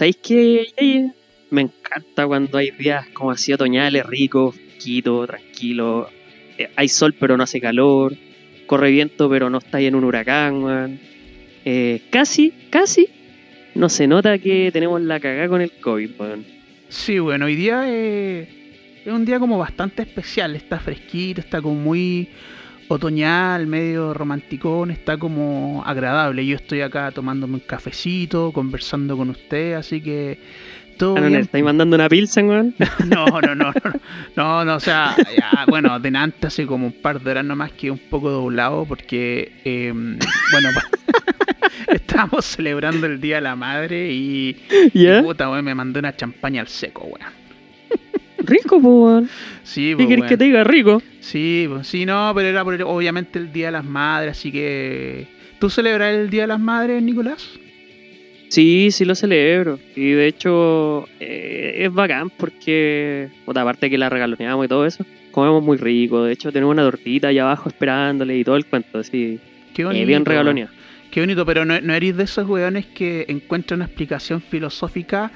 ¿Sabéis qué? Me encanta cuando hay días como así otoñales, ricos, quito, tranquilo. Eh, hay sol pero no hace calor. Corre viento pero no está ahí en un huracán, weón. Eh, casi, casi no se nota que tenemos la cagada con el COVID, weón. Sí, bueno, hoy día eh, es un día como bastante especial. Está fresquito, está como muy otoñal, medio romanticón, está como agradable. Yo estoy acá tomándome un cafecito, conversando con usted, así que todo Ah, no, ¿Le bien. estáis mandando una pilsen, weón? No, no, no, no, no, no, o sea, ya, bueno, delante hace como un par de horas nomás que un poco doblado porque, eh, bueno, estábamos celebrando el Día de la Madre y, y ¿Ya? puta, weón, me mandó una champaña al seco, weón. Rico, weón. Sí, ¿Qué pues, querés que te diga? Rico. Sí, pues, sí, no, pero era por el- obviamente el Día de las Madres, así que... ¿Tú celebras el Día de las Madres, Nicolás? Sí, sí lo celebro. Y de hecho eh, es bacán porque, puta, aparte que la regaloneamos y todo eso, comemos muy rico. De hecho tenemos una tortita allá abajo esperándole y todo el cuento, así. Qué eh, bonito. bien weón. regaloneado. Qué bonito, pero no, no eres de esos weones que encuentran una explicación filosófica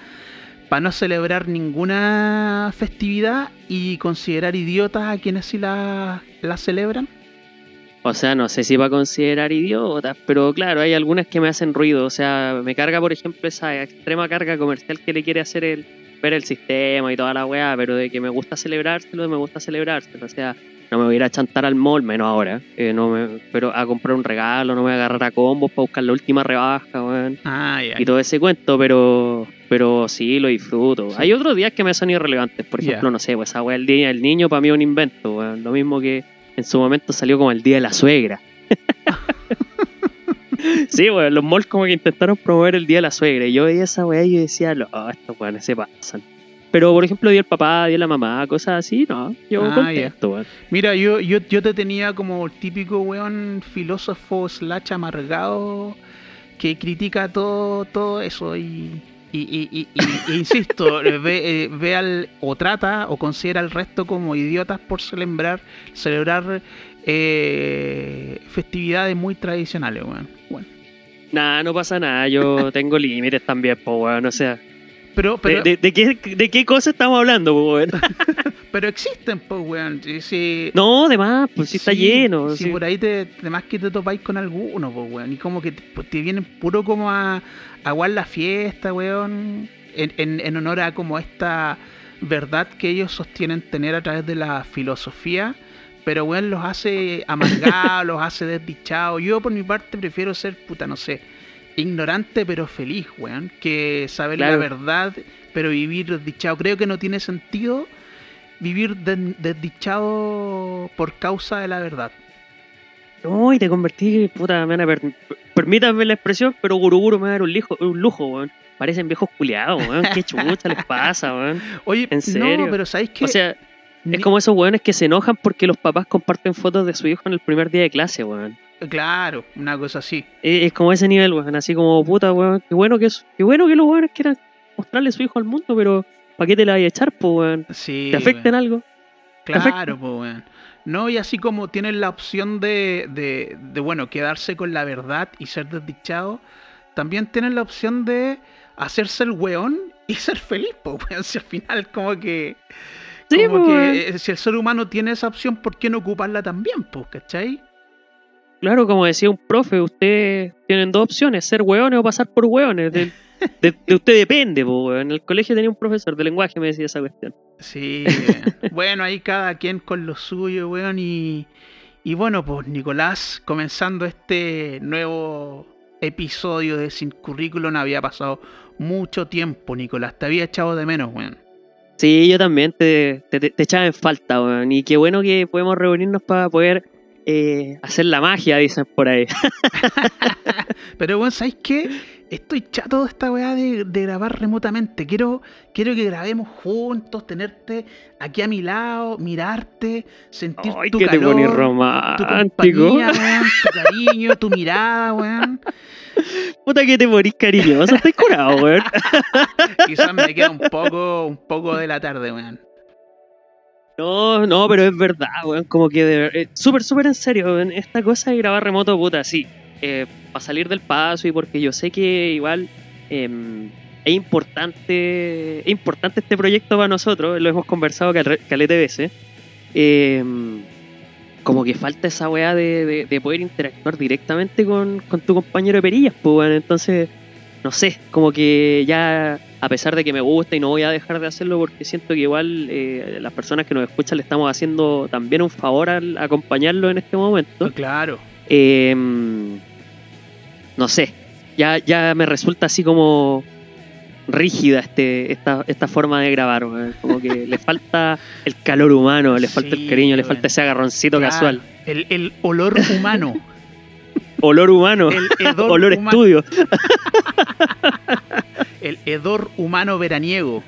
para no celebrar ninguna festividad y considerar idiotas a quienes sí la, la celebran. O sea, no sé si va a considerar idiotas, pero claro, hay algunas que me hacen ruido. O sea, me carga, por ejemplo, esa extrema carga comercial que le quiere hacer el ver el sistema y toda la weá, pero de que me gusta celebrárselo, me gusta celebrárselo. O sea, no me voy a ir a chantar al mall, menos ahora. eh, no me, pero a comprar un regalo, no me voy a agarrar a combos para buscar la última rebaja, weón. Ah, ya. Y todo ese cuento, pero pero sí, lo disfruto. Sí. Hay otros días que me son irrelevantes. Por ejemplo, no sé, pues esa weá, el día del niño para mí es un invento. Lo mismo que en su momento salió como el día de la suegra. sí, weón, los malls como que intentaron promover el día de la suegra. Y yo veía esa weá y yo decía, no, estos weones se pasan. Pero, por ejemplo, día del papá, día la mamá, cosas así, no. Yo Ah, contento, weón. Mira, yo, yo, yo te tenía como el típico weón filósofo slash amargado que critica todo, todo eso y, y, y, y- y- insisto, ve, eh, ve al, o trata o considera al resto como idiotas por celebrar, celebrar eh, festividades muy tradicionales, weón. Bueno, Nah, no pasa nada. Yo tengo límites también, po, weón. O sea, pero, pero, ¿de, de, de qué, ¿de qué cosa estamos hablando, weón? pero existen, pues, weón. Si- No, además, pues si está lleno. Si por ahí te, además que te topáis con alguno, pues, weón. Y como que te, te vienen puro como a aguar la fiesta, weón. En, en, en honor a como esta verdad que ellos sostienen tener a través de la filosofía. Pero, weón, los hace amargados, los hace desdichados. Yo, por mi parte, prefiero ser, puta, no sé, ignorante pero feliz, weón. Que saber la verdad, pero vivir desdichado. Creo que no tiene sentido vivir de- desdichado por causa de la verdad. No, y te convertí, puta, me van a per- permítanme la expresión, pero Guruguru me va a dar un, lijo, un lujo, weón. Parecen viejos culiados, weón. Qué chucha les pasa, weón. Oye, ¿En serio? no, pero ¿sabéis qué? O sea, Ni- es como esos weones que se enojan porque los papás comparten fotos de su hijo en el primer día de clase, weón. Claro, una cosa así. Es, es como ese nivel, weón. Así como, puta, weón. Qué bueno que, es, qué bueno que los weones quieran mostrarle a su hijo al mundo, pero ¿para qué te la vayas a echar, po, weón? Sí. ¿Te afecta en algo? Claro, pues, weón. No, y así como tienen la opción de, de, de, bueno, quedarse con la verdad y ser desdichado, también tienen la opción de hacerse el weón y ser feliz, pues, weón. Si al final, como que. Sí, como po, que eh, si el ser humano tiene esa opción, ¿por qué no ocuparla también, pues, cachai? Claro, como decía un profe, ustedes tienen dos opciones, ser hueones o pasar por hueones. De, de- de usted depende, po. En el colegio tenía un profesor de lenguaje me decía esa cuestión. Sí, bueno, ahí cada quien con lo suyo, weón. Y, y bueno, pues Nicolás, comenzando este nuevo episodio de Sin Currículum, había pasado mucho tiempo, Nicolás. Te había echado de menos, weón. Sí, yo también te, te, te- te echaba en falta, weón. Y qué bueno que podemos reunirnos para poder eh, hacer la magia, dicen por ahí. Pero, weón, ¿sabes qué? Estoy chato de esta weá de, de grabar remotamente. Quiero, quiero que grabemos juntos, tenerte aquí a mi lado, mirarte, sentir Ay, tu que te calor. tu romántico. compañía, weón, tu cariño, tu mirada, weón. Puta que te morís cariñoso, estoy curado, weón. Quizás me queda un poco, un poco de la tarde, weón. No, no, pero es verdad, weón. Como que de eh, súper, súper en serio, weón. Esta cosa de grabar remoto, puta, sí. para salir del paso y porque yo sé que igual em, es importante, es importante este proyecto para nosotros, lo hemos conversado cal- calete veces. Eh, como que falta esa weá de, de- de poder interactuar directamente con, con tu compañero de perillas, pues bueno, entonces, no sé, como que ya, a pesar de que me gusta y no voy a dejar de hacerlo porque siento que igual eh, las personas que nos escuchan le estamos haciendo también un favor al acompañarlo en este momento. Claro. Eh, no sé, ya, ya me resulta así como rígida este, esta, esta forma de grabar, como que le falta el calor humano, le falta Sí, el cariño, le falta ese agarroncito Claro. casual. El, el olor humano. Olor humano, El olor humano. estudio. El hedor humano veraniego.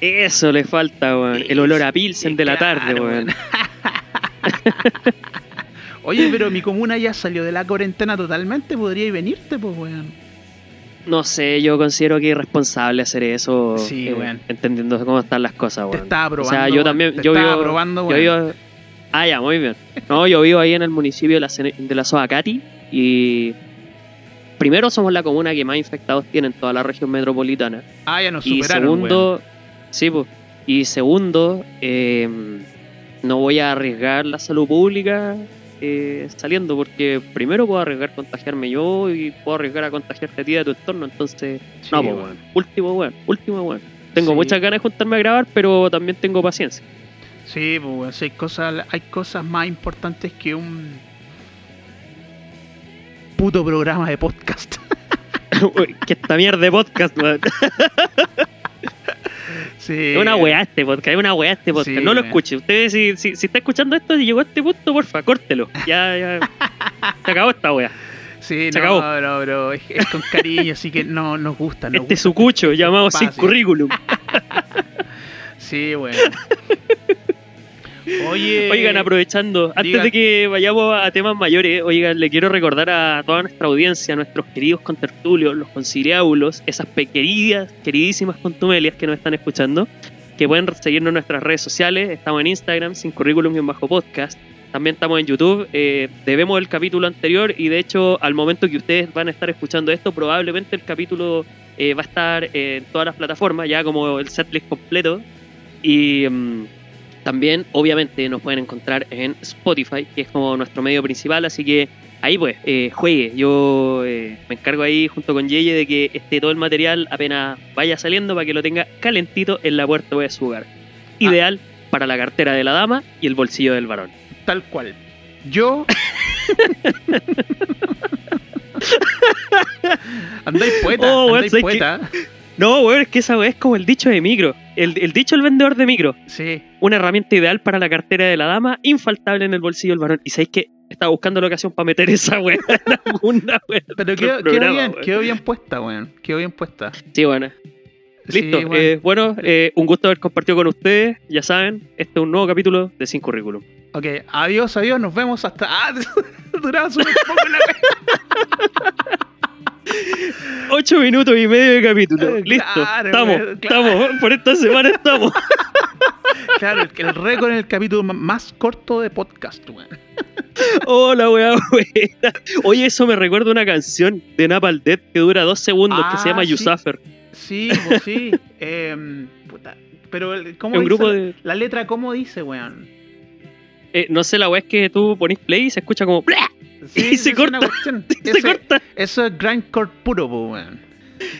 Eso le falta, weón. El olor a Pilsen de la tarde, weón. Oye, pero mi comuna ya salió de la cuarentena totalmente. Podría venirte, pues, weón. No sé, yo considero que es irresponsable hacer eso, Sí, eh, weón. entendiendo cómo están las cosas, Te weón. estaba O probando. sea, yo weón. también, Te yo estaba vivo, probando, yo weón. vivo- Ah, ya, muy bien. No, yo vivo ahí en el municipio de la, de la Soacati y primero somos la comuna que más infectados tiene en toda la región metropolitana. Ah, ya nos y superaron, segundo, sí, pues. Y segundo, eh, no voy a arriesgar la salud pública eh, saliendo porque primero puedo arriesgar contagiarme yo y puedo arriesgar a contagiarte a ti de tu entorno, entonces. Sí, no, pues. Último, weón. Último, weón. Tengo Sí. muchas ganas de juntarme a grabar, pero también tengo paciencia. Sí, pues, hay cosas, hay cosas más importantes que un puto programa de podcast. Que esta mierda de podcast, weón. sí. Es una weá este podcast, es una weá este podcast. Sí, no lo escuche. Usted, si, si, si está escuchando esto y llegó a este punto, porfa, córtelo. Ya, ya. Se acabó esta weá. Sí, se no, acabó. no, bro, es, es con cariño, así que no nos gusta. Nos Este gusta. sucucho llamado sin currículum. Sí, bueno. Oye. Oigan, aprovechando, antes de que vayamos a temas mayores, oigan, le quiero recordar a toda nuestra audiencia, a nuestros queridos contertulios, los conciliábulos, esas pequeñas, queridísimas contumelias que nos están escuchando, que pueden seguirnos en nuestras redes sociales. Estamos en Instagram, sin currículum y en bajo podcast. También estamos en YouTube. Eh, debemos el capítulo anterior y de hecho, al momento que ustedes van a estar escuchando esto, probablemente el capítulo eh, va a estar en todas las plataformas, ya como el setlist completo. Y. mm, también, obviamente, nos pueden encontrar en Spotify, que es como nuestro medio principal, así que ahí pues, eh, juegue. Yo eh, me encargo ahí junto con Yeye de que esté todo el material apenas vaya saliendo para que lo tenga calentito en la puerta de su hogar. Ideal para la cartera de la dama y el bolsillo del varón. Tal cual. Yo. andáis poeta, Oh, andáis ¿sabes poeta. No, weón, es que esa weá es como el dicho de micro. El, el dicho del vendedor de micro. Sí. Una herramienta ideal para la cartera de la dama, infaltable en el bolsillo del varón. Y sabéis que estaba buscando la ocasión para meter esa weá en alguna weá. Pero quedó, quedó bien, weón. quedó bien puesta, weón. Quedó bien puesta. Sí, bueno. Sí, Listo. weón. eh, bueno, eh, un gusto haber compartido con ustedes. Ya saben, este es un nuevo capítulo de Sin Currículum. Ok, adiós, adiós, nos vemos hasta. Ah, duraba súper poco la. Ocho minutos y medio de capítulo. Eh, Listo. claro, estamos, claro. estamos. Por esta semana estamos. Claro, el, el récord en el capítulo más corto de podcast, weón. Hola, weá, weá. Oye, eso me recuerda una canción de Napalm Death que dura dos segundos que se Ah, llama sí. You Suffer. Sí, pues sí. Em, puta. Pero, ¿cómo dice grupo la, de. la letra? ¿Cómo dice, weón? eh, no sé, la weá es que tú ponís play y se escucha como. ¡Bla! Y se es corta. Se Ese- corta. Eso es grindcore puro, weón.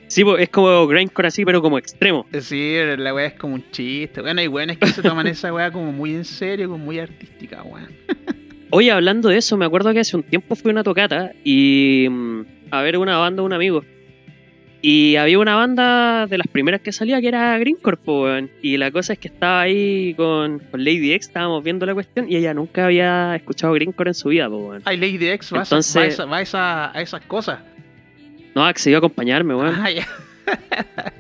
Sí, es como grindcore así, pero como extremo. Sí, la weá es como un chiste. Bueno, hay weones que se toman esa weá como muy en serio, como muy artística, weón. Oye, hablando de eso, me acuerdo que hace un tiempo fui a una tocata y mm, a ver una banda de un amigo. Y había una banda de las primeras que salía que era Greencore, po, weón. Y la cosa es que estaba ahí con, con Lady X, estábamos viendo la cuestión y ella nunca había escuchado Greencore en su vida, po, weón. Ay, Lady X va, a- Entonces- va, a, esa- va a esa- a esas cosas. No, accedió a acompañarme, weón. Ah, ya.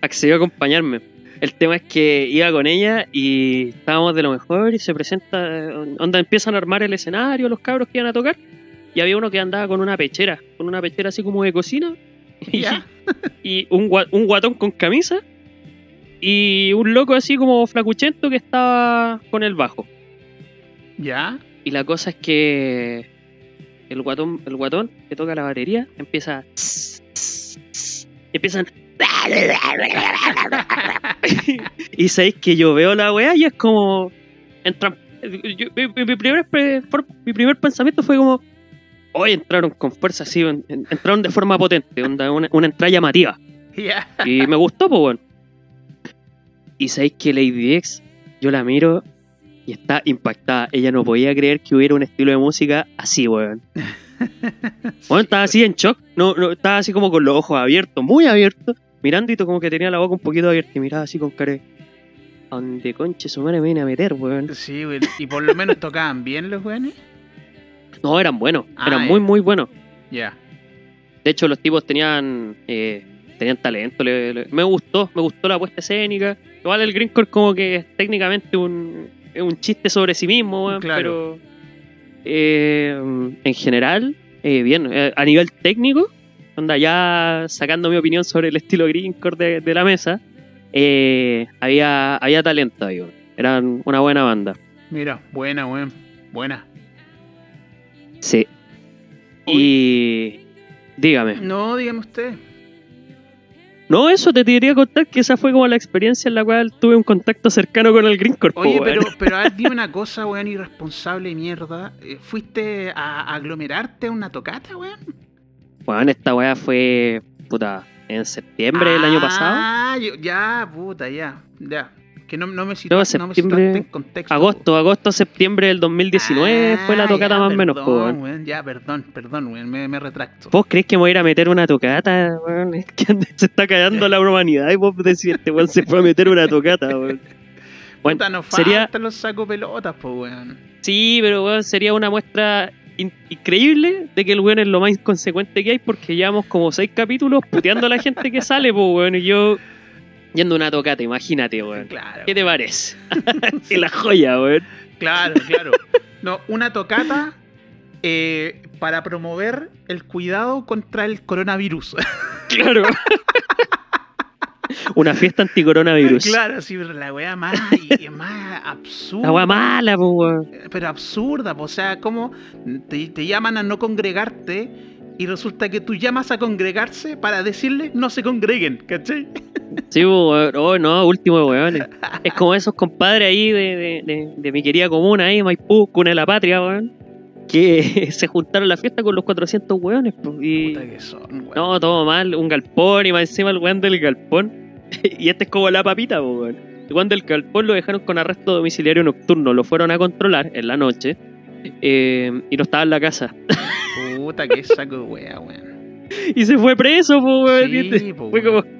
accedió a acompañarme. El tema es que iba con ella y estábamos de lo mejor y se presenta, onda empiezan a armar el escenario, los cabros que iban a tocar y había uno que andaba con una pechera, con una pechera así como de cocina y, Ya. y un, un guatón con camisa y un loco así como flacuchento que estaba con el bajo. Ya. Y la cosa es que el guatón, el guatón que toca la batería empieza. tss, tss, tss, y empiezan y sabéis que yo veo la weá y es como. Entran, yo- mi, primer, mi primer pensamiento fue como. Hoy entraron con fuerza en- entraron de forma potente, onda, una, una entrada llamativa. Y me gustó, pues bueno. Y sabéis que Lady X, yo la miro y está impactada. Ella no podía creer que hubiera un estilo de música así, weón. Bueno, estaba así en shock. No, no, estaba así como con los ojos abiertos, muy abiertos, mirando y como que tenía la boca un poquito abierta y miraba así con cara. ¿A dónde conche su madre me viene a meter, weón? Sí, güey. Y por lo menos tocaban bien los weones. No, eran buenos, Ah, eran muy, muy buenos. Ya. De hecho, los tipos tenían eh, tenían talento. le- le- me gustó, me gustó la puesta escénica. Igual el Greencore como que es técnicamente un, es un chiste sobre sí mismo, weón, Claro. pero eh, en general, eh, bien. Eh, a nivel técnico, onda ya sacando mi opinión sobre el estilo Greencore de, de la mesa, eh, había, había talento ahí, weón. Eran una buena banda. Mira, buena, weón. Buena. Sí. Y dígame. No, dígame usted. No, eso te quería contar que esa fue como la experiencia en la cual tuve un contacto cercano con el Greencore. po, Oye, pero, pero a ver, dime una cosa, weón, irresponsable mierda. Eh, ¿Fuiste a aglomerarte a una tocata, weón? Weón, esta weá fue, puta, en septiembre del año pasado. Ah, ya, puta, ya. Ya. Que no, no me situaste, no me en contexto. Agosto, agosto, septiembre del 2019 Ah, fue la tocata ya, más o menos, po, weón. Ya, perdón, perdón, weón, me, me retracto. ¿Vos crees que me voy a ir a meter una tocata, weón? Es que se está callando la humanidad y vos decís, este weón se fue a meter una tocata, weón. Bueno, Puta, nos sería, los saco pelotas, pues, weón. sí, pero weón, sería una muestra in- increíble de que el weón es lo más inconsecuente que hay porque llevamos como seis capítulos puteando a la gente que sale, pues, weón, y yo yendo a una tocata, imagínate, weón. Claro. ¿Qué te parece? Es la joya, weón. Claro, claro. No, una tocata eh, para promover el cuidado contra el coronavirus. Claro. Una fiesta anticoronavirus. claro, sí, pero la weá más, más absurda. La weá mala, pues, weón. Pero absurda, po, o sea, como te, te llaman a no congregarte y resulta que tú llamas a congregarse para decirles no se congreguen, ¿cachai? Sí, weón. Oh, no, último, weón. Es como esos compadres ahí de, de, de, de mi querida comuna ahí, Maipú, Cuna de la Patria, weón. Que se juntaron a la fiesta con los 400 weones, pues. Y... Puta que son, weón. No, todo mal, un galpón y más encima el weón del galpón. y este es como la papita, weón. El weón del galpón lo dejaron con arresto domiciliario nocturno, lo fueron a controlar en la noche eh, y no estaba en la casa. Puta que saco de wea, weón. y se fue preso, po, weón. Sí, po, fue weón. como.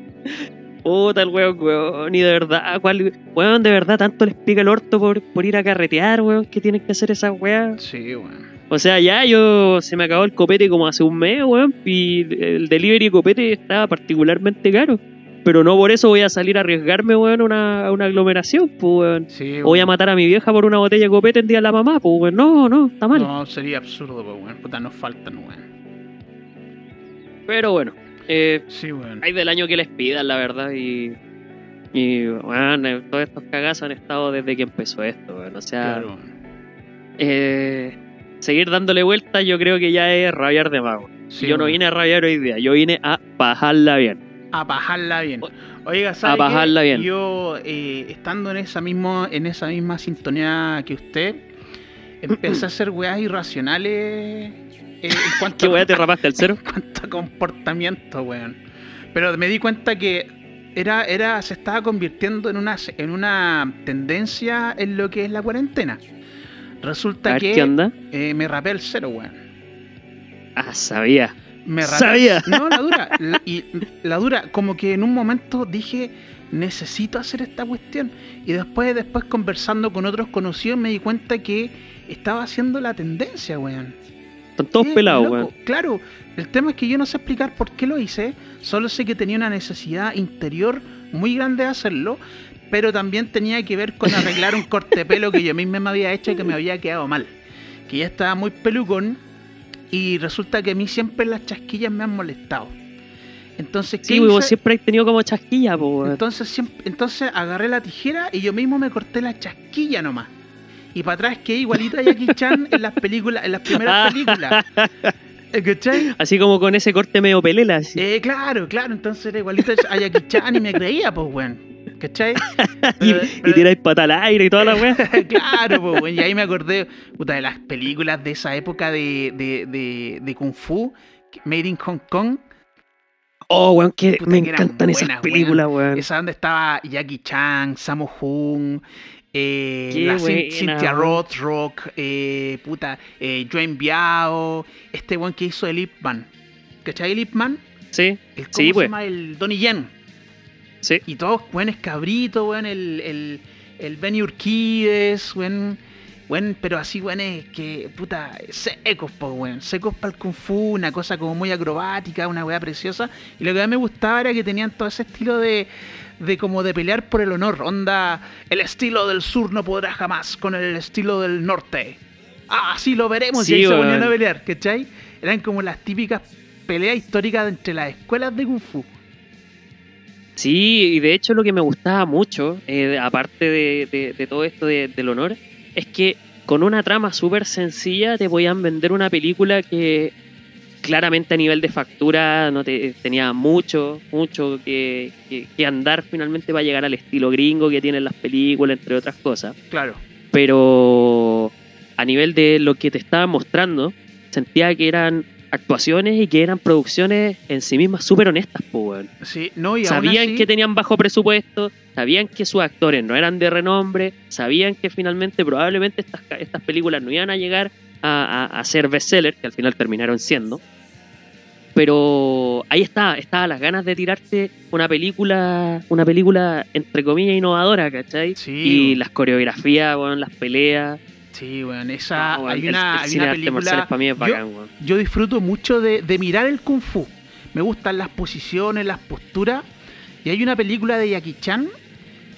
Puta el weón, weón. Y de verdad, ¿cuál, weón, de verdad tanto les pica el orto por, por ir a carretear, weón, que tienen que hacer esas weas. Sí, weón. O sea, ya yo se me acabó el copete como hace un mes, weón, y el delivery de copete estaba particularmente caro. Pero no por eso voy a salir a arriesgarme, weón, a una, una aglomeración, pues, weón. Sí, O voy a matar a mi vieja por una botella de copete el día de la mamá, pues, weón. No, no, está mal. No, sería absurdo, pues, weón. Puta, nos faltan, weón. Pero bueno, eh, Sí, weón. hay del año que les pidan, la verdad, y. Y, weón, eh, todos estos cagazos han estado desde que empezó esto, weón. O sea, Claro, eh, seguir dándole vueltas, yo creo que ya es rabiar de weón. Sí, yo no vine a rabiar hoy día, yo vine a bajarla bien. A bajarla bien. Oiga, ¿sabe a qué? bien. Yo, eh, estando en esa, mismo, en esa misma sintonía que usted, empecé a hacer weas irracionales eh, en cuanto, ¿Qué weá te rapaste al cero? en cuanto a comportamiento, weón. Pero me di cuenta que era, era, se estaba convirtiendo en una, en una tendencia en lo que es la cuarentena. Resulta ver que eh, me rapé el cero, weón. Ah, sabía. Me Sabía. No, la dura. la- y la dura, como que en un momento dije, necesito hacer esta cuestión. Y después, después conversando con otros conocidos, me di cuenta que estaba haciendo la tendencia, weón. Están todos pelados, weón. Claro, el tema es que yo no sé explicar por qué lo hice. Solo sé que tenía una necesidad interior muy grande de hacerlo. Pero también tenía que ver con arreglar un corte de pelo que yo mismo me había hecho y que me había quedado mal. Que ya estaba muy pelucón. Y resulta que a mí siempre las chasquillas me han molestado. Entonces, ¿qué Sí, weón, hice? siempre has tenido como chasquilla, po, weón. Entonces, siempre, entonces agarré la tijera y yo mismo me corté la chasquilla nomás. Y para atrás quedé igualito a Jackie Chan en las películas, en las primeras películas. Eh, ¿Cachai? Así como con ese corte medio pelela. así. Eh, claro, claro, entonces era igualito a Jackie Chan y me creía, pues, weón. ¿Cachai? y, y tiráis pata al aire y toda la weá. claro, pues, weón. Y ahí me acordé, puta, de las películas de esa época de, de, de, de Kung Fu, Made in Hong Kong. Oh, weón, que Puta, me que encantan esas películas, weón. Esa donde estaba Jackie Chan, Sammo Hung, eh, la buena, Cynthia. Rothrock, eh, puta, eh, Joan Biao, este weón que hizo el Ip Man. ¿Cachai el Ip Man? Sí, El, ¿Cómo Sí, se pues. llama? El Donnie Yen. Sí. Y todos, weón, es cabrito, weón, el, el, el Benny Urquides, weón, weón, pero así, weón, es que, puta, secos, po, weón, secos para el Kung Fu, una cosa como muy acrobática, una weá preciosa. Y lo que más me gustaba era que tenían todo ese estilo de, de como de pelear por el honor, onda, el estilo del sur no podrá jamás con el estilo del norte. Ah, sí, lo veremos, Sí, y ahí se ponían a pelear, ¿cachai? Eran como las típicas peleas históricas entre las escuelas de Kung Fu. Sí, y de hecho lo que me gustaba mucho, eh, aparte de, de- de todo esto de- del honor, es que con una trama súper sencilla te podían vender una película que claramente a nivel de factura no te, tenía mucho, mucho que, que- que andar finalmente para llegar al estilo gringo que tienen las películas, entre otras cosas. Claro. Pero a nivel de lo que te estaban mostrando, sentía que eran actuaciones y que eran producciones en sí mismas súper honestas, pues, weón. Sí, no, y aún Sabían así- que tenían bajo presupuesto, sabían que sus actores no eran de renombre, sabían que finalmente probablemente estas, estas películas no iban a llegar a, a- a ser bestsellers, que al final terminaron siendo. Pero ahí está, estaba las ganas de tirarte una película, una película entre comillas innovadora, ¿cachai? Sí, y las coreografías, weón, las peleas. Sí, weón, esa, No, weón, hay una, el hay una película, para mí es yo- bacán, weón. yo disfruto mucho de, de mirar el kung fu, me gustan las posiciones, las posturas, y hay una película de Jackie Chan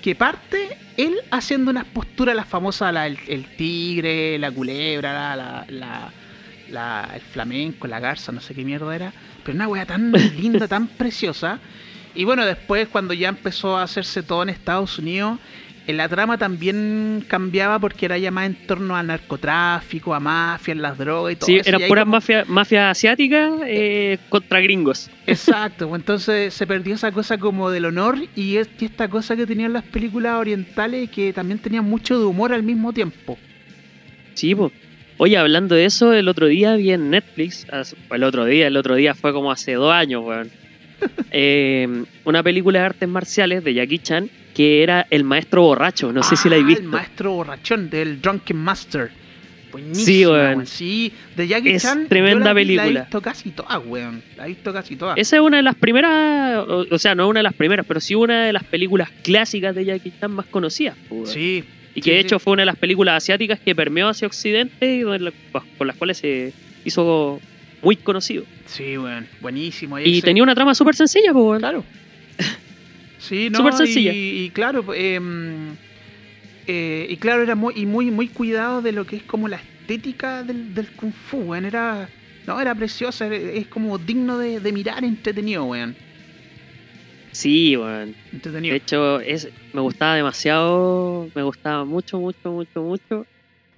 que parte él haciendo unas posturas, las famosas, la- el, el tigre, la culebra, la, la- la- la- el flamenco, la garza, no sé qué mierda era, pero una wea tan linda, tan preciosa, y bueno, después cuando ya empezó a hacerse todo en Estados Unidos, la trama también cambiaba porque era ya más en torno al narcotráfico, a mafia, las drogas y todo Sí, eso. eran puras como- mafia, mafia asiática eh, contra gringos. Exacto, pues entonces se perdió esa cosa como del honor y, es- y esta cosa que tenían las películas orientales que también tenían mucho de humor al mismo tiempo. Sí, po. Oye, hablando de eso, el otro día vi en Netflix, el otro día, el otro día fue como hace dos años, weón. Eh, una película de artes marciales de Jackie Chan que era El Maestro Borracho, no sé si la he Ah, visto. El maestro borrachón del Drunken Master. Buenísima, Sí, weón. Sí, de Jackie Es Chan. yo tremenda la vi- La película. he visto casi todas, weón. La he visto casi todas. Esa es una de las primeras, o, o sea, no una de las primeras, pero sí una de las películas clásicas de Jackie Chan más conocidas. weón. Sí. y que sí, de sí. hecho fue una de las películas asiáticas que permeó hacia Occidente y con las cuales se hizo muy conocido. Sí, weón. Buenísimo. Y tenía una trama súper sencilla, pues, weón. Claro. Sí, no, Súper sencilla. Y, y claro, eh, eh, y claro, era muy, y muy, muy cuidado de lo que es como la estética del, del Kung Fu, weón. Era, no, era preciosa, es como digno de, de mirar, entretenido, weón. Sí, weón. Entretenido. De hecho, es, me gustaba demasiado, me gustaba mucho, mucho, mucho, mucho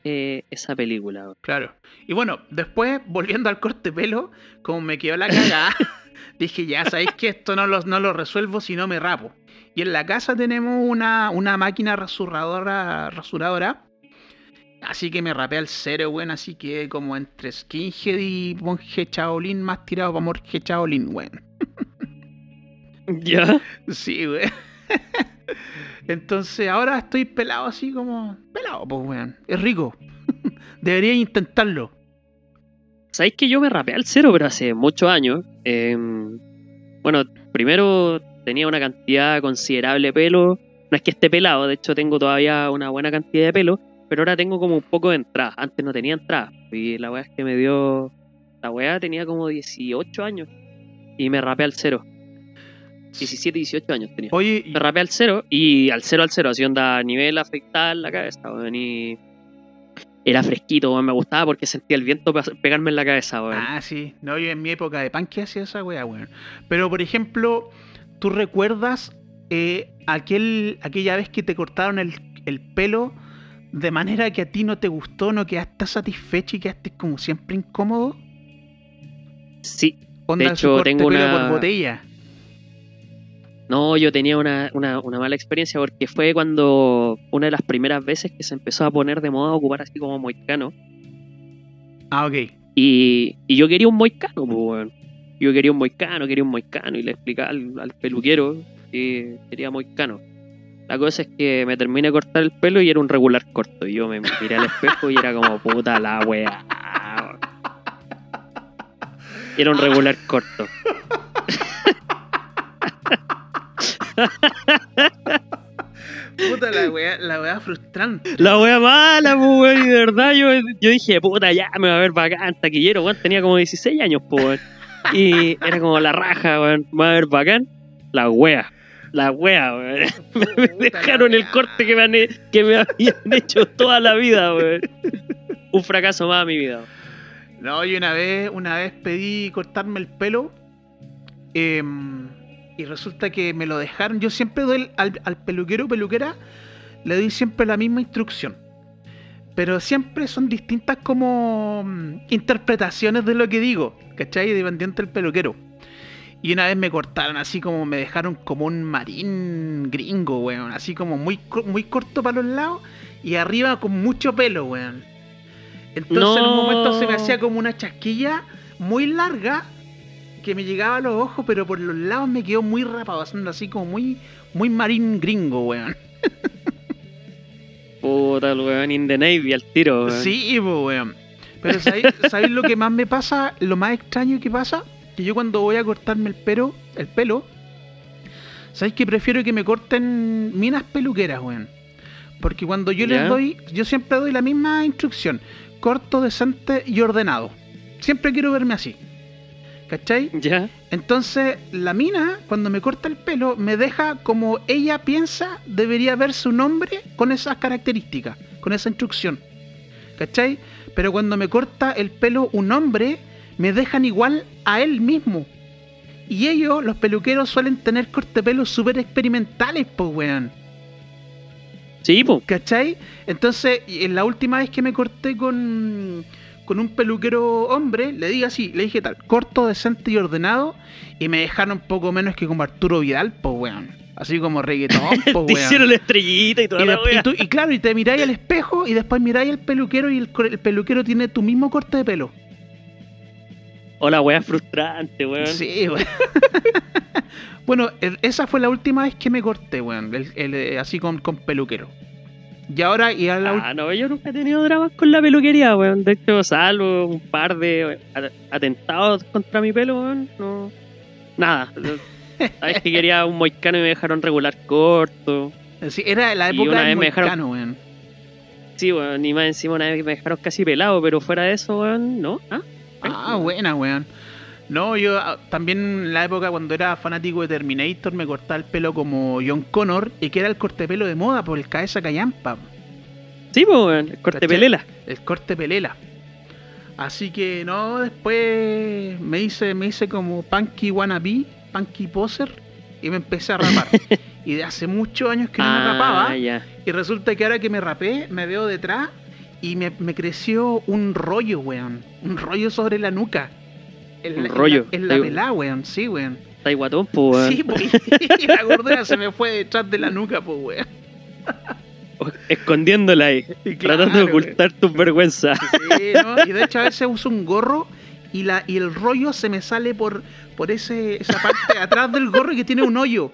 eh, esa película. Claro. Y bueno, después, volviendo al corte pelo, como me quedó la cagada, dije, ya sabéis que esto no lo, no lo resuelvo si no me rapo. Y en la casa tenemos una, una máquina rasuradora, rasuradora. Así que me rapé al cero, weón. Así que como entre skinhead y monje chaolín, más tirado para monje chaolín, weón. ¿Ya? Sí, weón. Entonces ahora estoy pelado así como... Pelado, pues, weón. Es rico. Debería intentarlo. ¿Sabéis que yo me rapé al cero, pero hace muchos años? Eh, bueno, primero tenía una cantidad considerable de pelo. No es que esté pelado, de hecho tengo todavía una buena cantidad de pelo, pero ahora tengo como un poco de entrada. Antes no tenía entrada. Y la weá es que me dio. La weá tenía como 18 años. Y me rapé al cero. 17, 18 años tenía. Oye, Me rapé al cero y al cero al cero, así onda nivel afectada en la cabeza, weón. Y era fresquito, weón. Me gustaba porque sentía el viento pe- pegarme en la cabeza, weón. Ah, sí. No, yo en mi época de punk hacía esa weá, weón. Pero, por ejemplo, ¿tú recuerdas eh, aquel, aquella vez que te cortaron el, el pelo de manera que a ti no te gustó, no quedaste satisfecho y quedaste como siempre incómodo? Sí. Onda De hecho, corte tengo una- por botella. No, yo tenía una, una, una mala experiencia porque fue cuando una de las primeras veces que se empezó a poner de moda ocupar así como moicano. Ah, ok. Y, y yo quería un moicano, pues, weón. Yo quería un moicano, quería un moicano y le explicaba al, al peluquero que quería moicano. La cosa es que me terminé de cortar el pelo y era un regular corto. Y yo me miré al espejo y era como puta la weá. Y Era un regular corto. Puta la weá, la weá frustrante. La wea mala, pues, weón. Y de verdad yo, yo dije, puta, ya me va a ver bacán, taquillero, weón. Tenía como 16 años, pues, weón. Y era como la raja, weón. Me va a ver bacán. La wea. La wea, weón. Me dejaron el corte que me, han que me habían hecho toda la vida, weón. Un fracaso más a mi vida. No, yo una vez, una vez pedí cortarme el pelo. em, y resulta que me lo dejaron. Yo siempre doy al, al peluquero o peluquera, le doy siempre la misma instrucción. Pero siempre son distintas como mm, interpretaciones de lo que digo, ¿cachai? Dependiente del peluquero. Y una vez me cortaron así como me dejaron como un marín gringo, weón. Así como muy, muy corto para los lados y arriba con mucho pelo, weón. Entonces en un momento se me hacía como una chasquilla muy larga que me llegaba a los ojos, pero por los lados me quedó muy rapado, haciendo así como muy, muy marín gringo, weón. Puta, el weón in the Navy al tiro, weón. Sí, weón. Pero ¿sabéis, sabéis lo que más me pasa? Lo más extraño que pasa, que yo cuando voy a cortarme el pelo, el pelo, ¿sabéis que prefiero que me corten minas peluqueras, weón? Porque cuando yo les doy, yo siempre doy la misma instrucción, corto, decente y ordenado. Siempre quiero verme así. ¿Cachai? Ya. Entonces, la mina, cuando me corta el pelo, me deja como ella piensa debería ver su nombre con esas características, con esa instrucción. ¿Cachai? Pero cuando me corta el pelo un hombre, me dejan igual a él mismo. Y ellos, los peluqueros, suelen tener cortepelos súper experimentales, pues, weón. Sí, pues. ¿Cachai? Entonces, en la última vez que me corté con, con un peluquero hombre, le dije así, le dije tal, corto, decente y ordenado, y me dejaron poco menos que como Arturo Vidal, pues weón. Así como reggaetón, pues Te weón. hicieron la estrellita y toda Y, la y tú- y claro, y te miráis al espejo y después miráis al peluquero y el, el peluquero tiene tu mismo corte de pelo. O la wea frustrante, weón. Sí, weón. bueno, el- esa fue la última vez que me corté, weón. el- el, eh, así con, con peluquero. Y ahora, y a la Ah, no, yo nunca he tenido dramas con la peluquería, weón. De hecho, salvo un par de atentados contra mi pelo, weón. No. Nada. Sabes que quería un moicano y me dejaron regular corto. Sí, era la Y época del me dejaron- moicano, weón. Sí, weón. Ni más encima una vez me dejaron casi pelado, pero fuera de eso, weón, no. ¿Ah? Ah, buena, weón. No, yo ah, también en la época cuando era fanático de Terminator me cortaba el pelo como John Connor y que era el corte de pelo de moda por el cabeza callampa. Sí, pues, el Corte ¿Cachai? pelela. El corte pelela. Así que no, después me hice, me hice como punky wannabe, punky poser y me empecé a rapar. y de hace muchos años que no me ah, rapaba. ya. Y resulta que ahora que me rapé, me veo detrás y me, me creció un rollo, weón. Un rollo sobre la nuca. Un en rollo. En la, pelá, weón. Sí, weón. Está guatón, pues, weón. Sí, pues. Y la gordura se me fue detrás de la nuca, pues, weón. Escondiéndola ahí. Claro, tratando de ocultar tus vergüenzas. Sí, ¿no? Y de hecho a veces uso un gorro y la y el rollo se me sale por por ese esa parte de atrás del gorro que tiene un hoyo.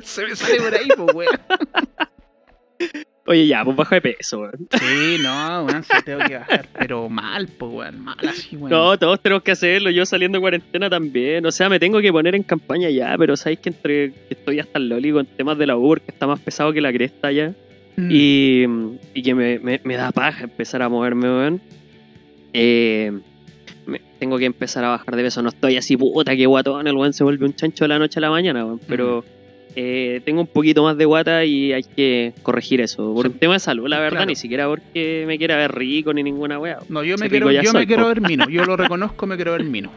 Se me sale por ahí, pues, weón. Oye, ya, pues baja de peso, weón. Sí, no, weón, sí tengo que bajar, pero mal, pues, weón, mal así, weón. No, todos tenemos que hacerlo. Yo saliendo de cuarentena también. O sea, me tengo que poner en campaña ya, pero sabéis que entre que estoy hasta el loli con temas de la Uber, que está más pesado que la cresta ya. Mm. Y, y que me, me- me da paja empezar a moverme, weón. Eh, me- tengo que empezar a bajar de peso. No estoy así, puta, que guatón. El weón se vuelve un chancho de la noche a la mañana, weón. Pero eh, tengo un poquito más de guata y hay que corregir eso. Por Sí. un tema de salud, la verdad. Claro. Ni siquiera porque me quiera ver rico ni ninguna weá. No, yo me quiero, yo soy, me quiero ver mino, yo lo reconozco, me quiero ver mino.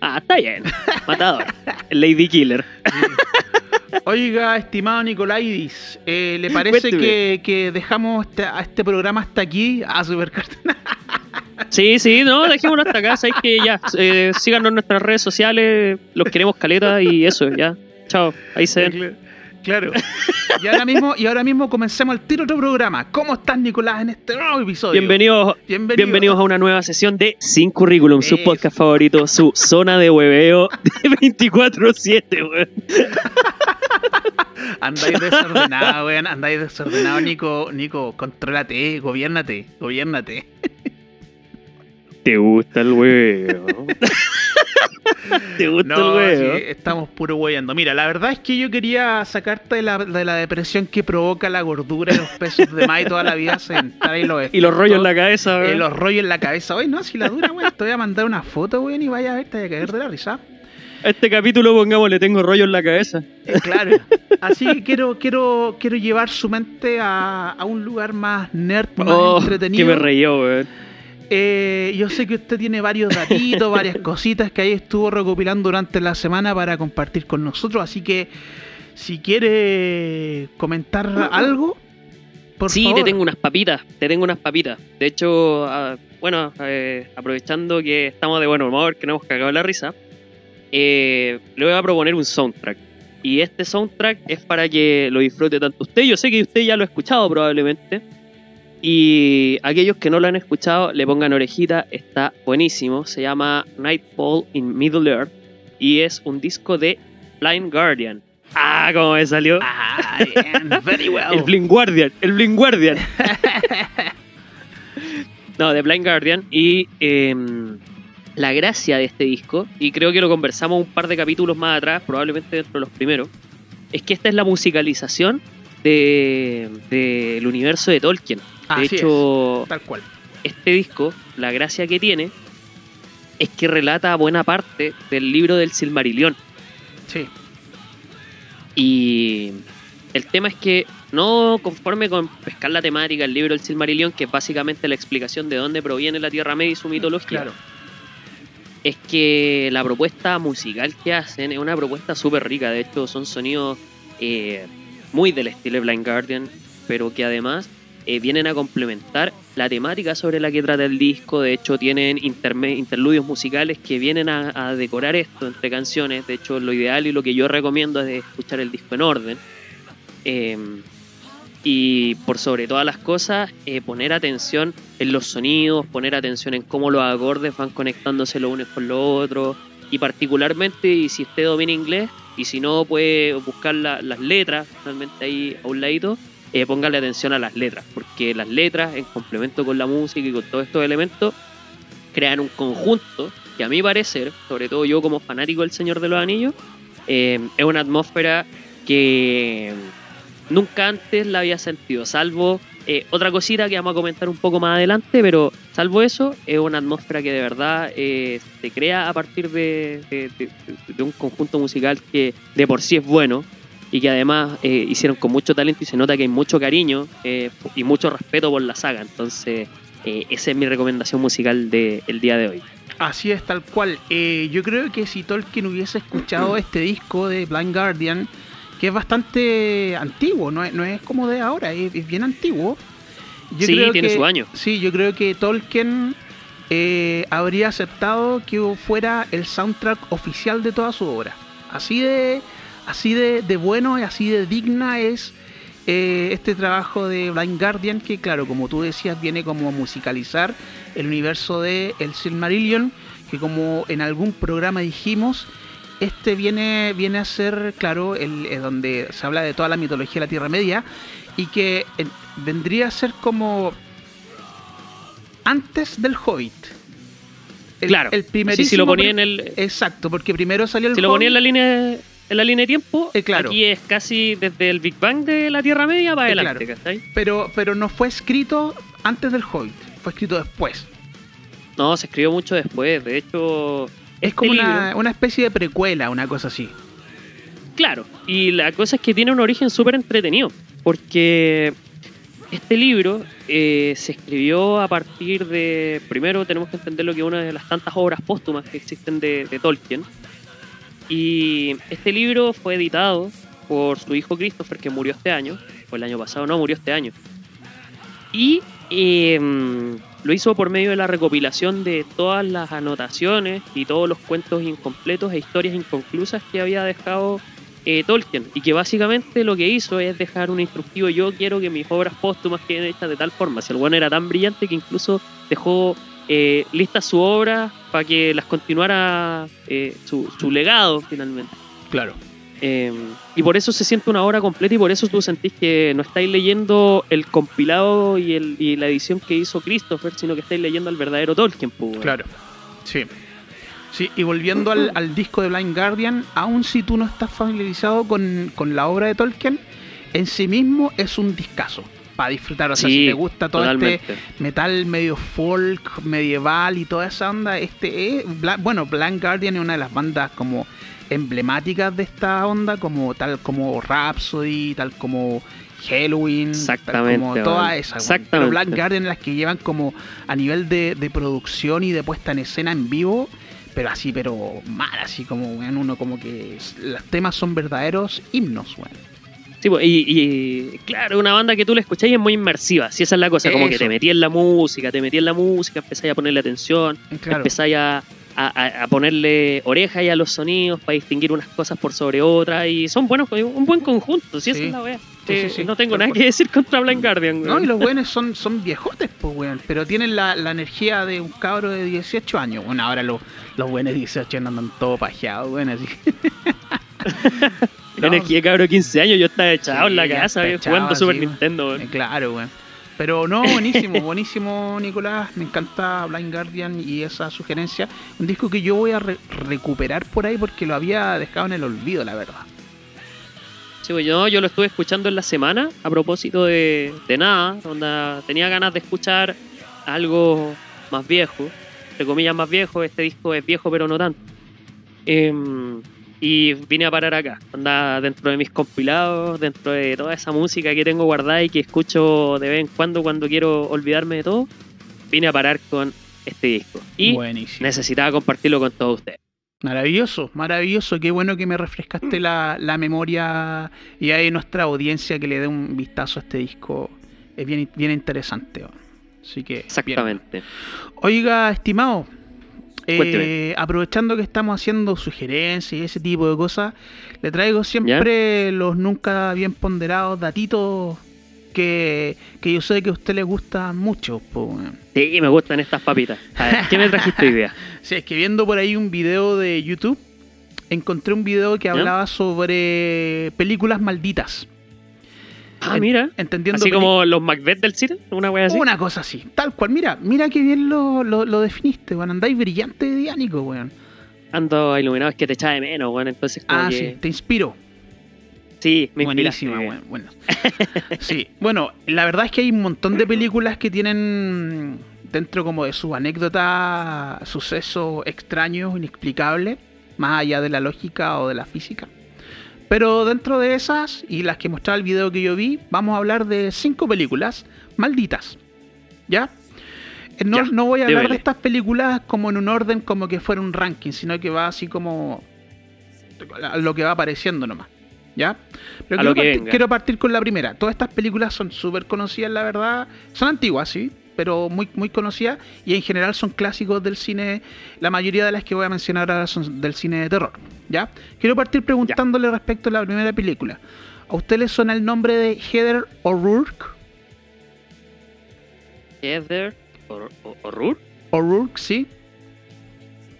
Ah, está bien. Matador. Lady Killer. Oiga, estimado Nicolaidis, eh, ¿le parece que, que dejamos este- a este programa hasta aquí? Ah, super Sí, sí, no, dejémoslo hasta acá. Sabéis que ya, eh, síganos en nuestras redes sociales, los queremos caleta y eso, ya. Chao, ahí se ven. Claro. Y ahora mismo, y ahora mismo comencemos el tiro otro programa. ¿Cómo estás, Nicolás, en este nuevo episodio? Bienvenidos, Bienvenido. bienvenidos a una nueva sesión de Sin Currículum, su podcast favorito, su zona de hueveo de 24-7, weón. Andáis desordenado, weón. Andáis desordenado, Nico. Nico, contrólate, gobiernate, gobiernate. ¿Te gusta el hueveo? ¿Te gusta No, el sí, hueveo? estamos puro hueando. Mira, la verdad es que yo quería sacarte de la, de la depresión que provoca la gordura y los pesos de más y toda la vida sentar y los Y los rollos en la cabeza, eh, weón. los rollos en la cabeza. Oye, no, si la dura, weón, te voy a mandar una foto, weón, y vaya a ver, te voy a caer de la risa. A este capítulo, pongamos, le tengo rollo en la cabeza. Eh, claro. Así que quiero, quiero, quiero llevar su mente a, a un lugar más nerd, más Oh, entretenido. que me reyó, weón. Eh, yo sé que usted tiene varios datitos, varias cositas que ahí estuvo recopilando durante la semana para compartir con nosotros. Así que si quiere comentar algo, por sí, favor. te tengo unas papitas, te tengo unas papitas. De hecho, ah, bueno, eh, aprovechando que estamos de buen humor, que no hemos cagado la risa, eh, le voy a proponer un soundtrack. Y este soundtrack es para que lo disfrute tanto usted, yo sé que usted ya lo ha escuchado probablemente, y aquellos que no lo han escuchado, le pongan orejita, está buenísimo, se llama Nightfall in Middle Earth, y es un disco de Blind Guardian. Ah, cómo me salió. Ah, bien, very well. El Blind Guardian, el Blind Guardian. no, de Blind Guardian. Y em, la gracia de este disco, y creo que lo conversamos un par de capítulos más atrás, probablemente dentro de los primeros, es que esta es la musicalización de- del universo de Tolkien. De Así hecho, Tal cual. este disco, la gracia que tiene, es que relata buena parte del libro del Silmarillion. Sí. Y el tema es que no conforme con pescar la temática del libro del Silmarillion, que es básicamente la explicación de dónde proviene la Tierra Media y su mitología, Claro. es que la propuesta musical que hacen es una propuesta súper rica. De hecho, son sonidos eh, muy del estilo de Blind Guardian, pero que además eh, vienen a complementar la temática sobre la que trata el disco. De hecho, tienen interludios musicales que vienen a, decorar esto entre canciones. De hecho, lo ideal y lo que yo recomiendo es escuchar el disco en orden. Eh, y por sobre todas las cosas, eh, poner atención en los sonidos, poner atención en cómo los acordes van conectándose los unos con los otros. Y particularmente, si usted domina inglés, y si no puede buscar la- las letras, realmente ahí a un ladito, eh, póngale atención a las letras, porque las letras, en complemento con la música y con todos estos elementos, crean un conjunto que a mi parecer, sobre todo yo como fanático del Señor de los Anillos, eh, es una atmósfera que nunca antes la había sentido, salvo eh, otra cosita que vamos a comentar un poco más adelante, pero salvo eso, es una atmósfera que de verdad eh, se crea a partir de, un conjunto musical que de por sí es bueno y que además eh, hicieron con mucho talento y se nota que hay mucho cariño eh, y mucho respeto por la saga. Entonces, eh, esa es mi recomendación musical del día de hoy. Así es, tal cual. Yo creo que si Tolkien hubiese escuchado este disco de Blind Guardian, que es bastante antiguo, no es, no es como de ahora, es, es bien antiguo. Yo sí, creo tiene que- su año. Sí, yo creo que Tolkien habría aceptado que fuera el soundtrack oficial de toda su obra. Así de, así de, de bueno y así de digna es eh, este trabajo de Blind Guardian, que claro, como tú decías, viene como a musicalizar el universo de El Silmarillion, que como en algún programa dijimos, este viene, viene a ser, claro, el, eh, donde se habla de toda la mitología de la Tierra Media, y que eh, vendría a ser como antes del Hobbit. El, claro, el sí, primerísimo si lo ponía en el, Exacto, porque primero salió el si lo ponía en la línea en la línea de tiempo, Eh, claro. aquí es casi desde el Big Bang de la Tierra Media para Eh, adelante, claro. ¿cachai? pero, pero no fue escrito antes del Hobbit, fue escrito después. No, se escribió mucho después. De hecho, Es este como libro- una, una especie de precuela, una cosa así. Claro, y la cosa es que tiene un origen súper entretenido, porque este libro eh, se escribió a partir de, primero tenemos que entender lo que es una de las tantas obras póstumas que existen de, de Tolkien, y este libro fue editado por su hijo Christopher, que murió este año, o el año pasado, no, murió este año, y mm, lo hizo por medio de la recopilación de todas las anotaciones y todos los cuentos incompletos e historias inconclusas que había dejado eh, Tolkien. Y que básicamente lo que hizo es dejar un instructivo. Yo quiero que mis obras póstumas queden hechas de tal forma. Si el bueno era tan brillante que incluso dejó eh, lista su obra para que las continuara eh, su, su legado finalmente. Claro. Eh, y por eso se siente una obra completa y por eso tú sentís que no estáis leyendo el compilado y, el, y la edición que hizo Christopher, sino que estáis leyendo al verdadero Tolkien. pues. Claro. Sí. Sí, y volviendo al, al disco de Blind Guardian, aun si tú no estás familiarizado con, con la obra de Tolkien, en sí mismo es un discazo. Para disfrutar, o sea, Sí, si te gusta todo este metal medio folk, medieval y toda esa onda, este es, Bla- bueno, Blind Guardian es una de las bandas como emblemáticas de esta onda, como tal como Rhapsody, tal como Halloween, Exactamente, como todas esas. Pero Blind Guardian las que llevan como a nivel de, de producción y de puesta en escena en vivo, pero así, pero mal, así como weón, uno como que los temas son verdaderos himnos, weón. Sí, pues, y, y, claro, una banda que tú la escucháis es muy inmersiva. Si esa es la cosa, como que te metí en la música, te metí en la música, empezáis a ponerle atención, Claro. empezáis a, a- ponerle oreja y a los sonidos para distinguir unas cosas por sobre otras. Y son buenos, un buen conjunto, si esa es la wea. Sí, Eh, sí, sí, no tengo nada que decir contra Blind Guardian. No, y los buenos son, son viejotes, pues, weón. Pero tienen la, la energía de un cabro de 18 años. Bueno, ahora los, los buenos de 18 años andan todos pajeados, weón. Así. No, energía de 15 años, yo estaba echado en la casa echado jugando Super. Nintendo. weón. eh, Claro, weón. Pero no, buenísimo, buenísimo, Nicolás. Me encanta Blind Guardian y esa sugerencia. Un disco que yo voy a re- recuperar por ahí porque lo había dejado en el olvido, la verdad. Sí, pues yo, yo lo estuve escuchando en la semana a propósito de, de nada, donde tenía ganas de escuchar algo más viejo, entre comillas más viejo, este disco es viejo pero no tanto. Em, y vine a parar acá, anda dentro de mis compilados, dentro de toda esa música que tengo guardada y que escucho de vez en cuando cuando quiero olvidarme de todo, vine a parar con este disco. Y Buenísimo. necesitaba compartirlo con todos ustedes. Maravilloso, maravilloso. Qué bueno que me refrescaste la, la memoria y hay nuestra audiencia que le dé un vistazo a este disco. Es bien, bien interesante. Así que. bien. Exactamente. Oiga, estimado, eh, aprovechando que estamos haciendo sugerencias y ese tipo de cosas, le traigo siempre los nunca bien ponderados datitos que, que yo sé que a usted le gustan mucho. po. Sí, me gustan estas papitas. A ver, ¿qué me trajiste hoy día? Sí, es que viendo por ahí un video de YouTube, encontré un video que ¿Ya? hablaba sobre películas malditas. Ah, mira. Entendiendo Así como los Macbeth del cine, una wea así. una cosa así, tal cual. Mira, mira qué bien lo, lo, lo definiste, weón. Andáis brillante de diánico, weón. Ando iluminado, es que te echaba de menos, weón. Entonces, como Ah, que. sí, te inspiro. Sí, me Buenísima, weón. weón. Bueno. Sí, bueno, la verdad es que hay un montón de películas que tienen dentro como de su anécdota sucesos extraños, inexplicables, más allá de la lógica o de la física. Pero dentro de esas, y las que mostraba el video que yo vi, vamos a hablar de cinco películas malditas. ¿Ya? Eh, No, Ya, no voy a hablar de estas películas como en un orden como que fuera un ranking, sino que va así como a lo que va apareciendo nomás. ¿Ya? Pero quiero, que partir, quiero partir con la primera. Todas estas películas son súper conocidas, la verdad. Son antiguas, sí, pero muy, muy conocidas. Y en general son clásicos del cine. La mayoría de las que voy a mencionar ahora son del cine de terror. ¿Ya? Quiero partir preguntándole respecto a la primera película. ¿A usted le suena el nombre de Heather O'Rourke? Heather O'R- O'R- O'Rourke O'Rourke, sí.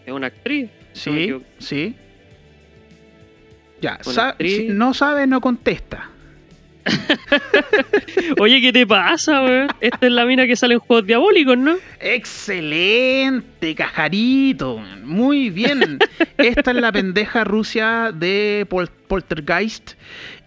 es una actriz. Sí, sí. Ya, Una sa- actriz. si no sabe, no contesta. Oye, ¿qué te pasa, weón? Esta es la mina que sale en juegos diabólicos, ¿no? Excelente, cajarito. Muy bien. Esta es la pendeja Rusia de Pol- Poltergeist.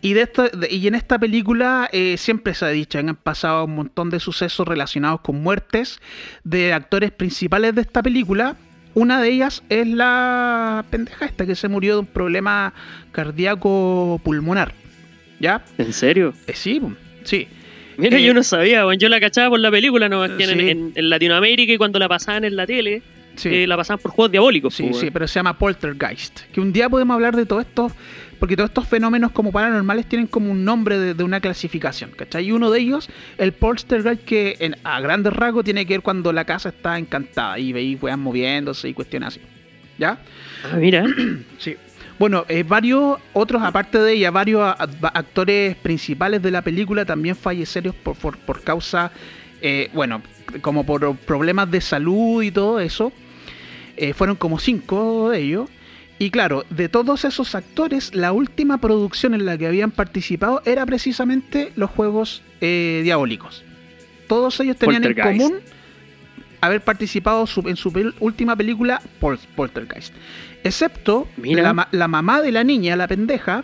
Y, de- y en esta película eh, siempre se ha dicho, han pasado un montón de sucesos relacionados con muertes de actores principales de esta película. Una de ellas es la pendeja esta que se murió de un problema cardíaco pulmonar. ¿Ya? ¿En serio? Eh, sí, sí. Mira, Eh, yo no sabía, weón. Yo la cachaba por la película, no, en, sí. en- en Latinoamérica y cuando la pasaban en la tele, Sí. eh, la pasaban por juegos diabólicos. Sí, pues, sí, pero se llama Poltergeist. Que un día podemos hablar de todo esto, porque todos estos fenómenos como paranormales tienen como un nombre de, de una clasificación, ¿cachai? Y uno de ellos, el Poltergeist, que en- a grandes rasgos tiene que ver cuando la casa está encantada y veis weas moviéndose y cuestiones así. ¿Ya? Ah, mira. Sí. Bueno, eh, varios otros, aparte de ella, varios a- a- actores principales de la película también fallecieron por, por, por causa, eh, bueno, como por problemas de salud y todo eso. Eh, fueron como cinco de ellos. Y claro, de todos esos actores, la última producción en la que habían participado era precisamente los juegos diabólicos. Todos ellos tenían en común haber participado su- en su última película, Pol- Poltergeist. Excepto la, ma- la mamá de la niña, la pendeja,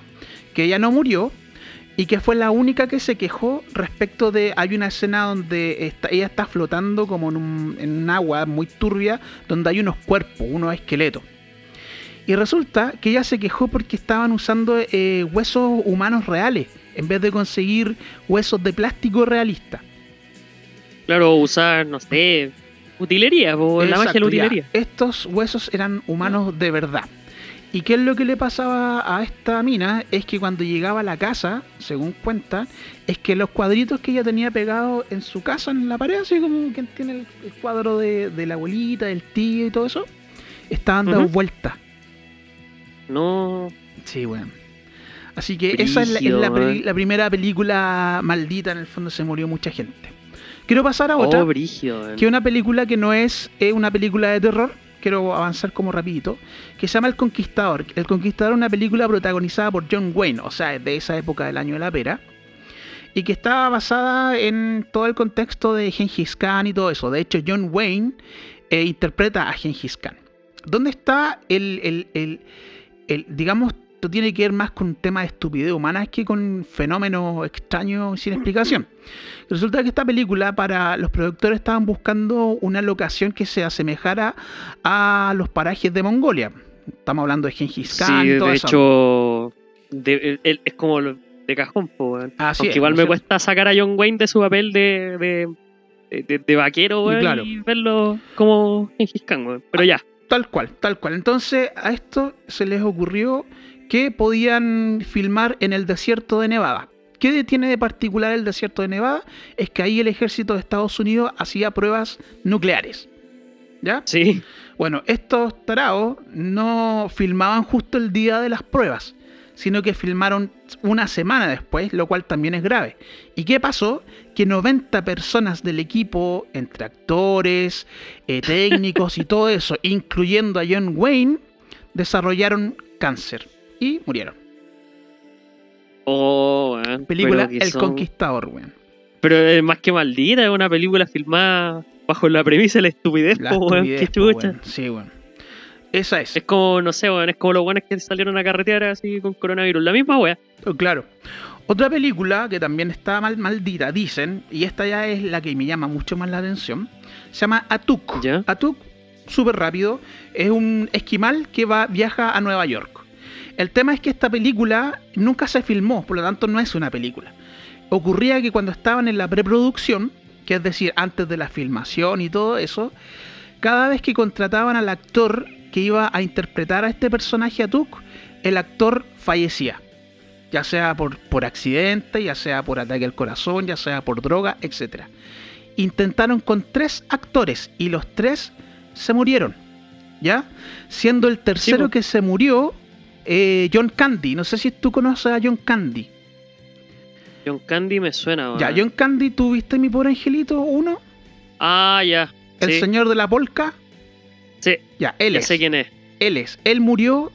que ella no murió y que fue la única que se quejó respecto de... Hay una escena donde está- ella está flotando como en un, en un agua muy turbia, donde hay unos cuerpos, unos esqueletos. Y resulta que ella se quejó porque estaban usando eh, huesos humanos reales, en vez de conseguir huesos de plástico realista. Claro, usar, no sé, utilería, po, la magia de la ya. utilería. Estos huesos eran humanos de verdad. ¿Y qué es lo que le pasaba a esta mina? Es que cuando llegaba a la casa, según cuenta, es que los cuadritos que ella tenía pegados en su casa, en la pared, así como quien tiene el, el cuadro de, de la abuelita, del tío y todo eso, estaban dados Ujú. vueltas. No. Sí, bueno. Así que esa es, la, es Brígido, la, peli- weón. la primera película maldita, en el fondo se murió mucha gente. Quiero pasar a otra. Oh, brígido, weón. que una película que no es una película de terror, quiero avanzar como rapidito, que se llama El Conquistador. El Conquistador es una película protagonizada por John Wayne, o sea, es de esa época del año de la pera, y que está basada en todo el contexto de Gengis Khan y todo eso. De hecho, John Wayne eh, interpreta a Gengis Khan. ¿Dónde está el, el, el- el- digamos, esto tiene que ver más con un tema de estupidez humana que con fenómenos extraños sin explicación? Resulta que esta película, para los productores, estaban buscando una locación que se asemejara a los parajes de Mongolia. Estamos hablando de Gengis Khan Sí, todo de hecho, de- el- el- es como de cajón, weón. Así es, igual ¿no me cuesta sacar a John Wayne de su papel de, de, de- de vaquero, Y weón, claro. y verlo como Gengis Khan. Pero ya. Tal cual, tal cual. Entonces a esto se les ocurrió que podían filmar en el desierto de Nevada. ¿Qué tiene de particular el desierto de Nevada? Es que ahí el ejército de Estados Unidos hacía pruebas nucleares. ¿Ya? Sí. Bueno, estos tarados no filmaban justo el día de las pruebas, sino que filmaron una semana después, lo cual también es grave. ¿Y qué pasó? Que 90 personas del equipo, entre actores, eh, técnicos y todo eso, incluyendo a John Wayne, desarrollaron cáncer y murieron. Oh, weón. Película El son- Conquistador, weón. Pero es más que maldita, es una película filmada bajo la premisa de la estupidez, La po, weón. estupidez, Qué chucha. weón. Sí, weón. Esa es. Es como, no sé, weón, es como los buenos que salieron a carretear así con coronavirus. La misma weá. Oh, Claro. Otra película que también está mal maldita, dicen, y esta ya es la que me llama mucho más la atención, se llama Atuk. ¿Ya? Atuk, súper rápido, es un esquimal que va, viaja a Nueva York. El tema es que esta película nunca se filmó, por lo tanto no es una película. Ocurría que cuando estaban en la preproducción, que es decir, antes de la filmación y todo eso, cada vez que contrataban al actor que iba a interpretar a este personaje Atuk, el actor fallecía. Ya sea por, por accidente, ya sea por ataque al corazón, ya sea por droga, etc. Intentaron con tres actores y los tres se murieron. ¿Ya? Siendo el tercero que se murió eh, John Candy. No sé si tú conoces a John Candy. John Candy me suena. Ya, John Candy, ¿tú viste mi pobre angelito 1? Ah, ya. El sí, señor de la polca. Sí, Ya, él ya es. sé quién es. Él es. Él murió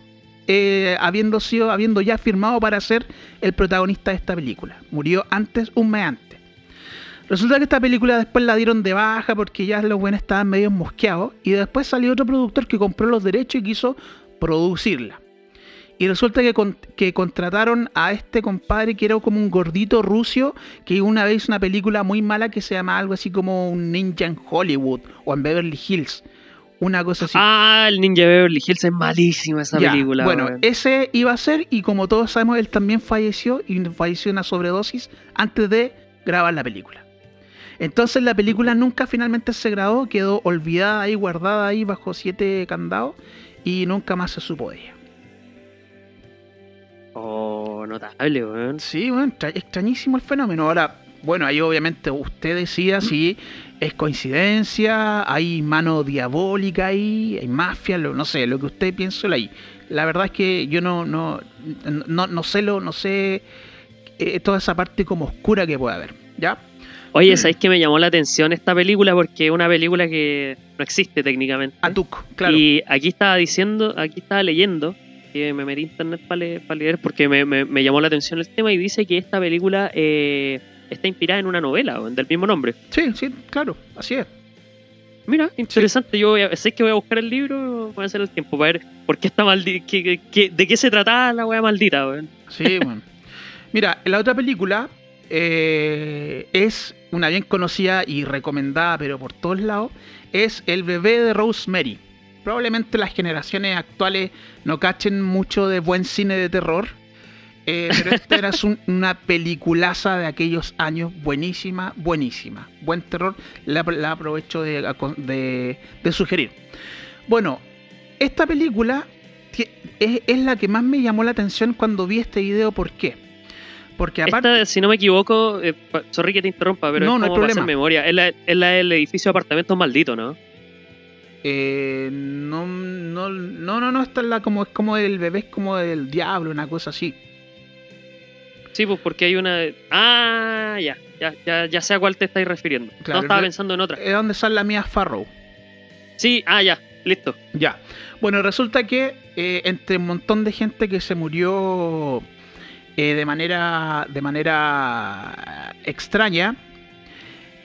eh, habiendo sido, habiendo ya firmado para ser el protagonista de esta película. Murió antes, un mes antes. Resulta que esta película después la dieron de baja porque ya los buenos estaban medio mosqueados. Y después salió otro productor que compró los derechos y quiso producirla. Y resulta que, con- que contrataron a este compadre que era como un gordito ruso que una vez hizo una película muy mala que se llama algo así como un ninja en Hollywood o en Beverly Hills. Una cosa así. Ah, el Ninja Beverly Hills es malísima esa Ya, película. Bueno, ese iba a ser, y como todos sabemos, él también falleció y falleció una sobredosis antes de grabar la película. Entonces la película nunca finalmente se grabó, quedó olvidada ahí, guardada ahí bajo siete candados y nunca más se supo de ella. Oh, notable, weón. Sí, bueno, extra- extrañísimo el fenómeno. Ahora, bueno, ahí obviamente usted decía si es coincidencia, hay mano diabólica ahí, hay mafia, lo- no sé, lo que usted piense ahí. La verdad es que yo no, no, no, no sé lo, no sé eh, toda esa parte como oscura que puede haber, ¿ya? Oye, ¿sabéis que me llamó la atención esta película? Porque es una película que no existe técnicamente. Atuk, claro. Y aquí estaba diciendo, aquí estaba leyendo, que me metí a internet para leer, porque me, me- me llamó la atención el tema y dice que esta película eh, está inspirada en una novela del mismo nombre. Sí, sí, claro, así es. Mira, interesante. Yo voy a, sé que voy a buscar el libro, voy a hacer el tiempo para ver por qué está maldita, de qué se trataba la wea maldita, weón. Sí, bueno. Mira, la otra película eh, es una bien conocida y recomendada, pero por todos lados, es El bebé de Rosemary. Probablemente las generaciones actuales no cachen mucho de buen cine de terror, eh, pero esta era un- una peliculaza de aquellos años, buenísima, buenísima. Buen terror, la, la aprovecho de, de- de sugerir. Bueno, esta película es, es la que más me llamó la atención cuando vi este video. ¿Por qué? Porque aparte... Esta, si no me equivoco, eh, sorry que te interrumpa, pero No, es no hay como para hacer problema. memoria. Es la, es la del edificio de apartamentos maldito, ¿no? Eh, no, no, no, no, no, esta es la como, es como el bebé, es como del diablo, una cosa así. Sí, pues porque hay una. Ah, ya, ya, ya, ya sé a cuál te estáis refiriendo. Claro, no estaba pensando en otra. Es donde sale la mía Farrow. Sí, ah, ya, listo. Ya. Bueno, resulta que eh, entre un montón de gente que se murió eh, de manera de manera extraña,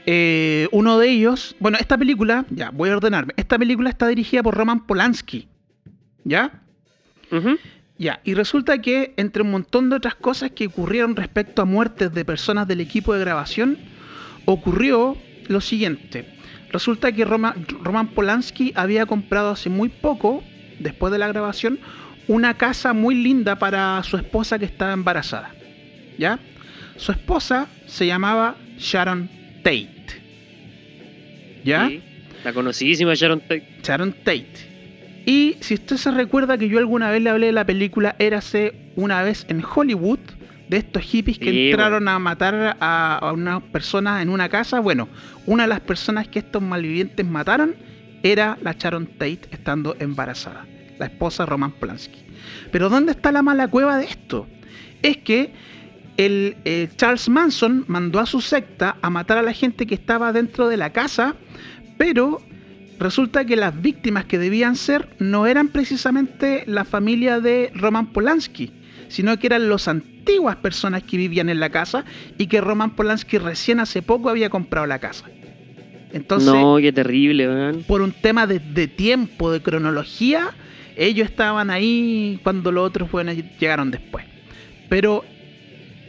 eh, uno de ellos, bueno, esta película, ya, voy a ordenarme. Esta película está dirigida por Roman Polanski. ¿Ya? Ya, y resulta que entre un montón de otras cosas que ocurrieron respecto a muertes de personas del equipo de grabación, ocurrió lo siguiente. Resulta que Roma- Roman Polanski había comprado hace muy poco, después de la grabación, una casa muy linda para su esposa que estaba embarazada. ¿Ya? Su esposa se llamaba Sharon Tate. ¿Ya? Sí, La conocidísima Sharon Tate. Sharon Tate. Y si usted se recuerda que yo alguna vez le hablé de la película Érase una vez en Hollywood, de estos hippies que Sí, entraron a matar a, a unas personas en una casa, bueno, una de las personas que estos malvivientes mataron era la Sharon Tate estando embarazada, la esposa de Roman Polanski. Pero ¿dónde está la mala cueva de esto? Es que el, eh, Charles Manson mandó a su secta a matar a la gente que estaba dentro de la casa, pero resulta que las víctimas que debían ser no eran precisamente la familia de Roman Polanski, sino que eran las antiguas personas que vivían en la casa y que Roman Polanski recién hace poco había comprado la casa. Entonces, no, qué terrible, weón. por un tema de, de tiempo, de cronología, ellos estaban ahí cuando los otros llegaron después. Pero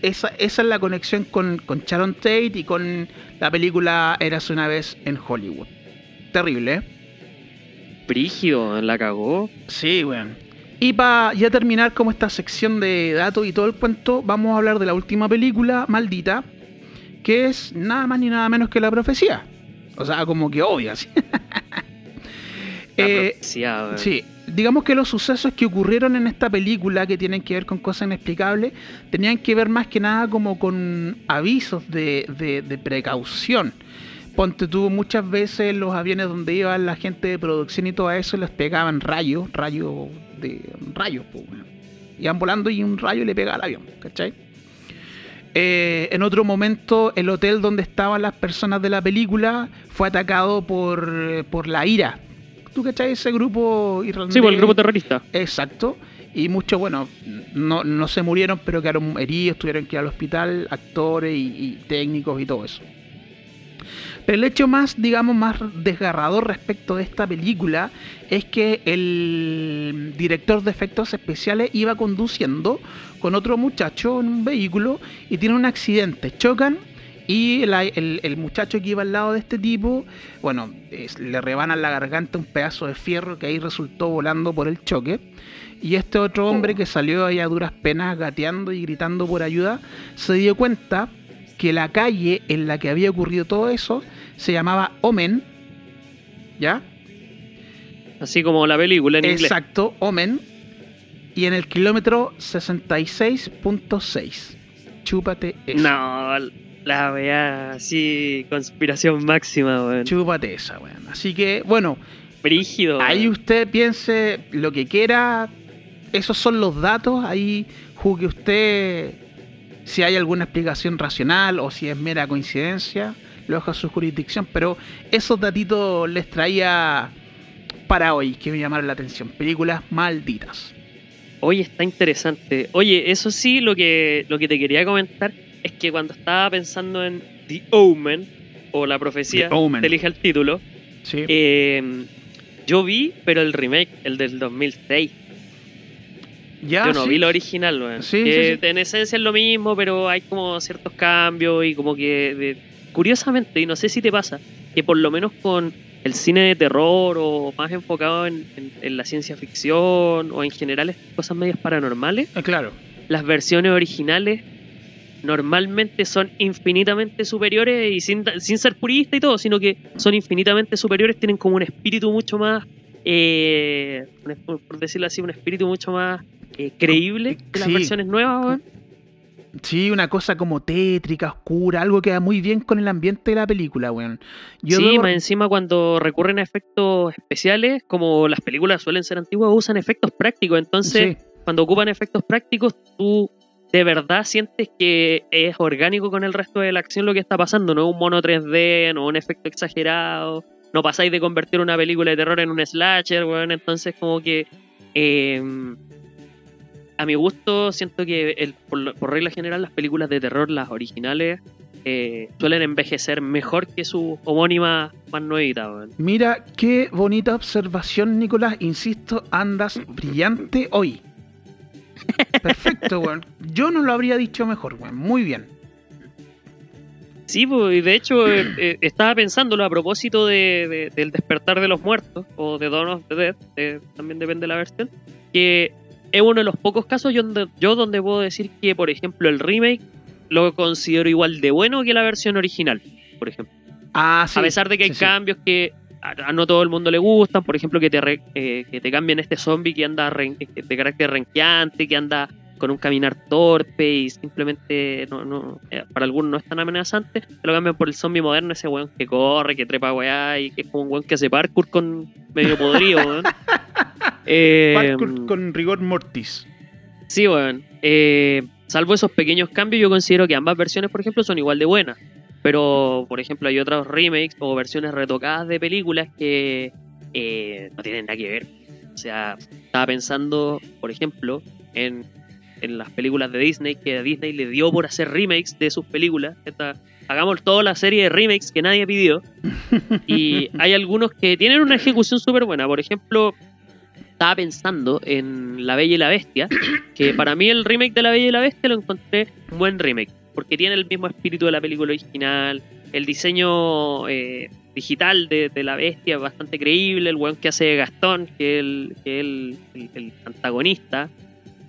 esa, esa es la conexión con, con Sharon Tate y con la película Eras una vez en Hollywood. Terrible, ¿eh? Brígido, la cagó. Sí, weón. Y para ya terminar como esta sección de datos y todo el cuento, vamos a hablar de la última película, Maldita, que es nada más ni nada menos que la profecía. O sea, como que obvia, ¿sí? La Eh. Sí, digamos que los sucesos que ocurrieron en esta película, que tienen que ver con cosas inexplicables, tenían que ver más que nada como con avisos de, de- precaución. Ponte tuvo muchas veces los aviones donde iba la gente de producción y todo eso, les pegaban rayos, rayos de rayos. Iban volando y un rayo le pegaba al avión, ¿cachai? Eh, en otro momento, el hotel donde estaban las personas de la película fue atacado por, por la IRA. ¿Tú cachai ese grupo irlandés? Sí, por el grupo terrorista. Exacto. Y muchos, bueno, no, no se murieron, pero quedaron heridos, tuvieron que ir al hospital, actores y, y técnicos y todo eso. Pero el hecho más, digamos, más desgarrador respecto de esta película es que el director de efectos especiales iba conduciendo con otro muchacho en un vehículo y tiene un accidente. Chocan y la- el, el muchacho que iba al lado de este tipo, bueno, es- le rebanan la garganta un pedazo de fierro que ahí resultó volando por el choque. Y este otro hombre Oh. que salió ahí a duras penas gateando y gritando por ayuda, se dio cuenta que la calle en la que había ocurrido todo eso se llamaba Omen, ¿ya? Así como la película en inglés. Exacto, Omen. Y en el kilómetro 66.6. Chúpate eso. No, la wea así, conspiración máxima, weón. Chúpate esa, weón. Así que, bueno, Brígido. ahí weón. usted piense lo que quiera. Esos son los datos. Ahí juzgue usted si hay alguna explicación racional o si es mera coincidencia. Lo dejo a su jurisdicción. Pero esos datitos les traía para hoy que me llamaron la atención. Películas malditas. Oye, está interesante. Oye, eso sí, lo que, lo que te quería comentar es que cuando estaba pensando en The Omen, o la profecía, te elige el título, Sí. eh, yo vi, pero el remake, el del 2006. ya, yo no sí. vi lo original, weón. Sí, que en esencia es lo mismo, pero hay como ciertos cambios y como que... de- curiosamente, y no sé si te pasa, que por lo menos con el cine de terror o más enfocado en, en- en la ciencia ficción o en general cosas medias paranormales, Eh, claro. las versiones originales normalmente son infinitamente superiores y sin, sin ser purista y todo, sino que son infinitamente superiores, tienen como un espíritu mucho más, eh, por decirlo así, un espíritu mucho más eh, creíble que las Sí. versiones nuevas, weón. Sí, una cosa como tétrica, oscura, algo que va muy bien con el ambiente de la película, weón. Yo sí, más encima cuando recurren a efectos especiales, como las películas suelen ser antiguas, usan efectos prácticos, entonces Sí, cuando ocupan efectos prácticos, tú de verdad sientes que es orgánico con el resto de la acción lo que está pasando, no un mono 3D, no un efecto exagerado, no pasáis de convertir una película de terror en un slasher, weón, entonces como que eh, a mi gusto siento que por, regla general las películas de terror, las originales, eh, suelen envejecer mejor que sus homónimas más nuevitas, weón. Mira qué bonita observación, Nicolás. Insisto, andas brillante hoy. Perfecto, weón. Yo no lo habría dicho mejor, weón. Muy bien. Sí, pues, y de hecho eh, eh, estaba pensándolo a propósito de, de- del despertar de los muertos o de Dawn of the Dead, eh, también depende de la versión, que es uno de los pocos casos yo donde, yo donde puedo decir que, por ejemplo, el remake lo considero igual de bueno que la versión original, por ejemplo. Ah, sí. a pesar de que hay sí, sí. cambios que a, a no todo el mundo le gustan, por ejemplo, que te, re- eh, que te cambien este zombie que anda ren- de carácter renqueante, que anda con un caminar torpe y simplemente no, no, eh, para algunos no es tan amenazante, te lo cambian por el zombie moderno, ese weón que corre, que trepa weá y que es como un weón que hace parkour con medio podrido, weón. Eh, Parkour con rigor mortis. Sí, weón. Eh, salvo esos pequeños cambios, yo considero que ambas versiones, por ejemplo, son igual de buenas. Pero, por ejemplo, hay otros remakes o versiones retocadas de películas que eh, no tienen nada que ver. O sea, estaba pensando, por ejemplo, en, en las películas de Disney, que a Disney le dio por hacer remakes de sus películas. Esta- hagamos toda la serie de remakes que nadie pidió. Y hay algunos que tienen una ejecución súper buena. Por ejemplo, estaba pensando en La Bella y la Bestia, que para mí el remake de La Bella y la Bestia lo encontré un buen remake, porque tiene el mismo espíritu de la película original, el diseño eh, digital de, la bestia es bastante creíble, el weón que hace Gastón, que es el, que el, el- antagonista,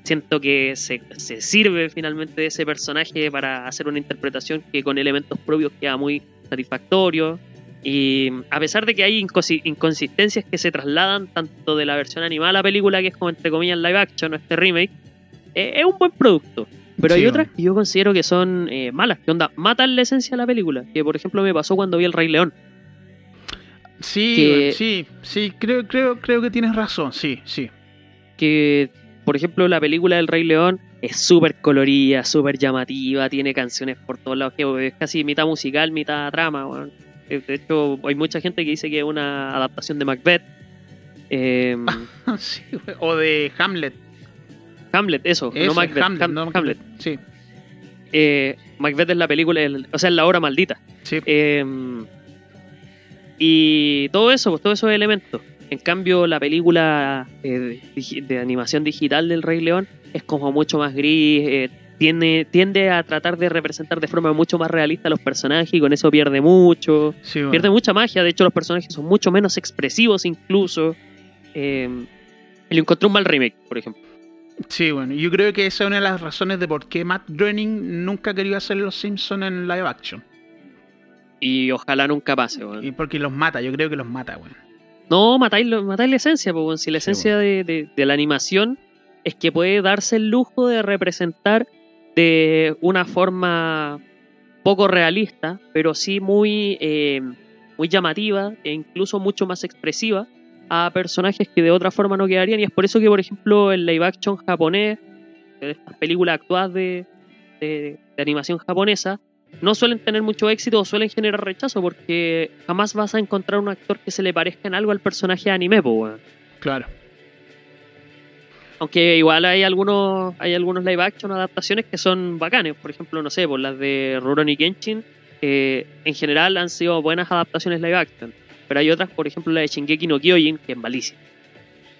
siento que se, sirve finalmente de ese personaje para hacer una interpretación que con elementos propios queda muy satisfactorio. Y a pesar de que hay inconsistencias que se trasladan tanto de la versión animada a la película, que es como entre comillas live action o este remake, eh, es un buen producto. Pero hay otras que yo considero que son eh, malas, que onda, matan la esencia de la película. Que por ejemplo me pasó cuando vi El Rey León. Sí, que- sí, sí, creo, creo, creo que tienes razón, sí, sí. que, por ejemplo, la película del Rey León es súper colorida, súper llamativa, tiene canciones por todos lados, que es casi mitad musical, mitad trama. Eh, De hecho, hay mucha gente que dice que es una adaptación de Macbeth. Eh, Sí, o de Hamlet. Hamlet, eso, Eso, no Macbeth, Hamlet, Ham- no Hamlet. Sí, Eh, Macbeth es la película, el- o sea, es la obra maldita. sí. Eh, y todo eso, pues todos esos elementos. En cambio, la película eh, de animación digital del Rey León es como mucho más gris, eh, tiene, tiende a tratar de representar de forma mucho más realista a los personajes y con eso pierde mucho. sí, bueno. Pierde mucha magia, de hecho los personajes son mucho menos expresivos incluso. Y le encontré un mal remake, por ejemplo. Sí, bueno, yo creo que esa es una de las razones de por qué Matt Groening nunca quería hacer los Simpsons en live action. Y ojalá nunca pase, weón. Y porque los mata, yo creo que los mata, weón. No, matáis, matáis la esencia, pues, si la Sí, esencia de, de- de la animación es que puede darse el lujo de representar de una forma poco realista, pero sí muy, eh, muy llamativa e incluso mucho más expresiva a personajes que de otra forma no quedarían. Y es por eso que, por ejemplo, el live action japonés, de estas películas actuadas de, de- de animación japonesa, no suelen tener mucho éxito o suelen generar rechazo porque jamás vas a encontrar un actor que se le parezca en algo al personaje de anime, weón. Claro. Aunque igual hay algunos hay algunos live action adaptaciones que son bacanes. Por ejemplo, no sé, por las de Rurouni Kenshin, eh, en general han sido buenas adaptaciones live action. Pero hay otras, por ejemplo, la de Shingeki no Kyojin, que es malísima.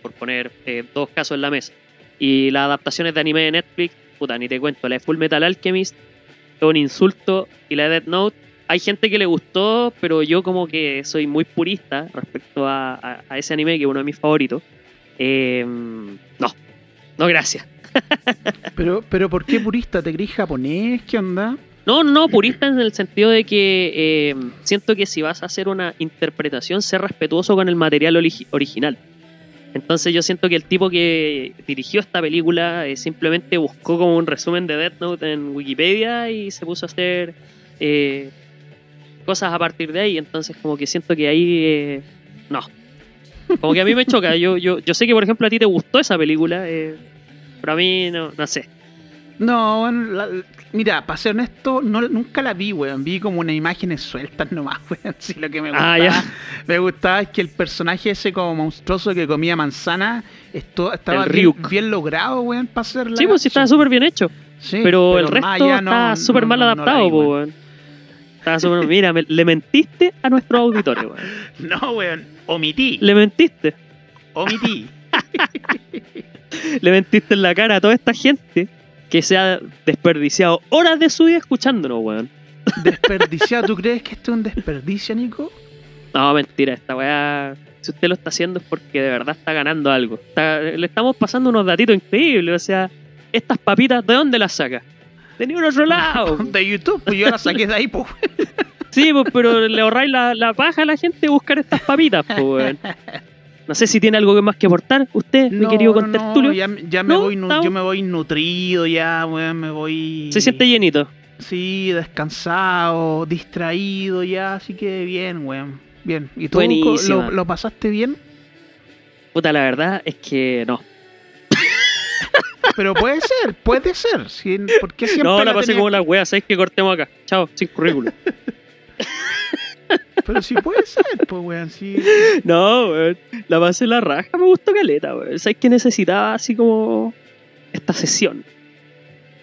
Por poner eh, dos casos en la mesa. Y las adaptaciones de anime de Netflix, puta, ni te cuento. La de Full Metal Alchemist, es un insulto. Y la de Death Note, hay gente que le gustó, pero yo como que soy muy purista respecto a, ese anime, que es uno de mis favoritos. Eh, no, no, gracias. Pero, pero ¿por qué purista? ¿Te crees japonés? ¿Qué onda? No, no, purista en el sentido de que eh, siento que si vas a hacer una interpretación, sé respetuoso con el material origi- original. Entonces yo siento que el tipo que dirigió esta película eh, simplemente buscó como un resumen de Death Note en Wikipedia y se puso a hacer eh, cosas a partir de ahí. Entonces como que siento que ahí eh, no. Como que a mí me choca. Yo, yo, yo sé que por ejemplo a ti te gustó esa película, pero a mí no, no sé. No, bueno, la- mira, para ser honesto, no, nunca la vi, weón. Vi como unas imágenes sueltas nomás, weón. Sí, lo que me gustaba, Ah, ya. me gustaba es que el personaje ese como monstruoso que comía manzana esto, estaba bien, logrado, weón, para hacer la Sí, pues sí estaba súper bien hecho. Sí, pero, el resto está no- súper mal no- adaptado, vi, weón. weón. Estaba súper- Mira, me- le mentiste a nuestros auditores, weón. No, weón, omití, Le mentiste. omití. Le mentiste en la cara a toda esta gente que se ha desperdiciado horas de su vida escuchándonos, weón. Desperdiciado, ¿tú crees que esto es un desperdicio, Nico? No, mentira, esta weá. Si usted lo está haciendo es porque de verdad está ganando algo. Está- le estamos pasando unos datitos increíbles. O sea, estas papitas, ¿de dónde las saca? De ningún otro lado. De YouTube, pues yo la saqué de ahí, pues. Sí, pues, pero le ahorráis la, la paja a la gente buscar estas papitas, pues, weón. No sé si tiene algo más que aportar usted, mi querido contertulio. ya, ya me No, voy, yo me voy nutrido ya, weón, me voy... Se siente llenito. Sí, descansado, distraído ya, así que bien, weón. Bien. ¿Y tú lo, lo pasaste bien? Puta, la verdad es que no. Pero puede ser, puede ser. ¿Por qué siempre No, la pasé tenés- como las weas. ¿Sabes que cortemos acá? Chao, sin currículum. Pero sí puede ser, pues, weón, sí. no, weón. La pasé la raja. Me gustó caleta, weón. ¿Sabes que necesitaba así como esta sesión?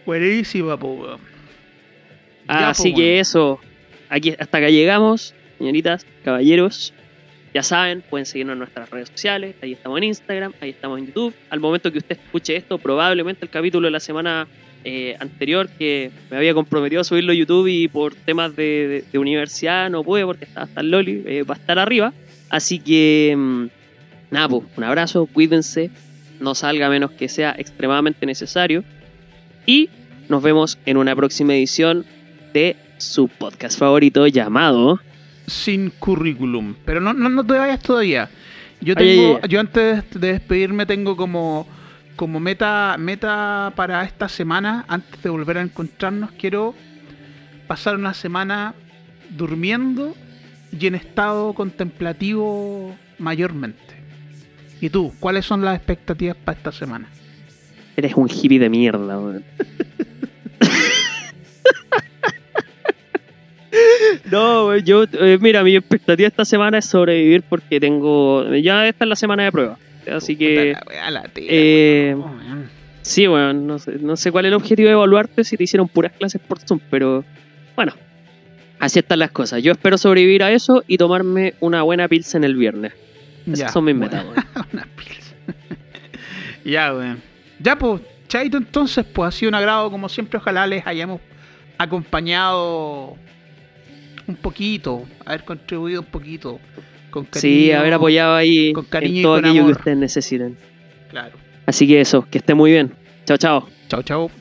Buenísima, pues, weón. Ya, Así po, que eso. Aquí, hasta acá llegamos, señoritas, caballeros. Ya saben, pueden seguirnos en nuestras redes sociales. Ahí estamos en Instagram, ahí estamos en YouTube. Al momento que usted escuche esto, probablemente el capítulo de la semana eh, anterior que me había comprometido a subirlo a YouTube y por temas de, de- de universidad no pude porque estaba hasta el Loli, eh, va a estar arriba. Así que, mm, nada, pues, un abrazo, cuídense, no salga a menos que sea extremadamente necesario. Y nos vemos en una próxima edición de su podcast favorito llamado. Sin currículum. Pero no, no, no te vayas todavía. Yo Ay, tengo, ay, ay. yo antes de despedirme tengo como, como meta, meta para esta semana, antes de volver a encontrarnos, quiero pasar una semana durmiendo y en estado contemplativo mayormente. ¿Y tú? ¿Cuáles son las expectativas para esta semana? Eres un hippie de mierda, weón. No, yo, eh, mira, mi expectativa esta semana es sobrevivir porque tengo. Ya esta es la semana de prueba. Así que. Puta la wea, la tela, eh. Oh. Sí, weón, no sé, no sé cuál es el objetivo de evaluarte si te hicieron puras clases por Zoom, pero bueno, así están las cosas. Yo espero sobrevivir a eso y tomarme una buena pilsen el viernes. Esas Ya, son mis bueno. metas, weón. Una ya, weón. Ya, pues, Chaito, entonces, pues ha sido un agrado, como siempre. Ojalá les hayamos acompañado un poquito, haber contribuido un poquito con cariño. Sí, haber apoyado ahí con cariño y en todo con aquello amor. que ustedes necesiten. Claro. Así que eso, que esté muy bien. Chao, chao. Chao, chao.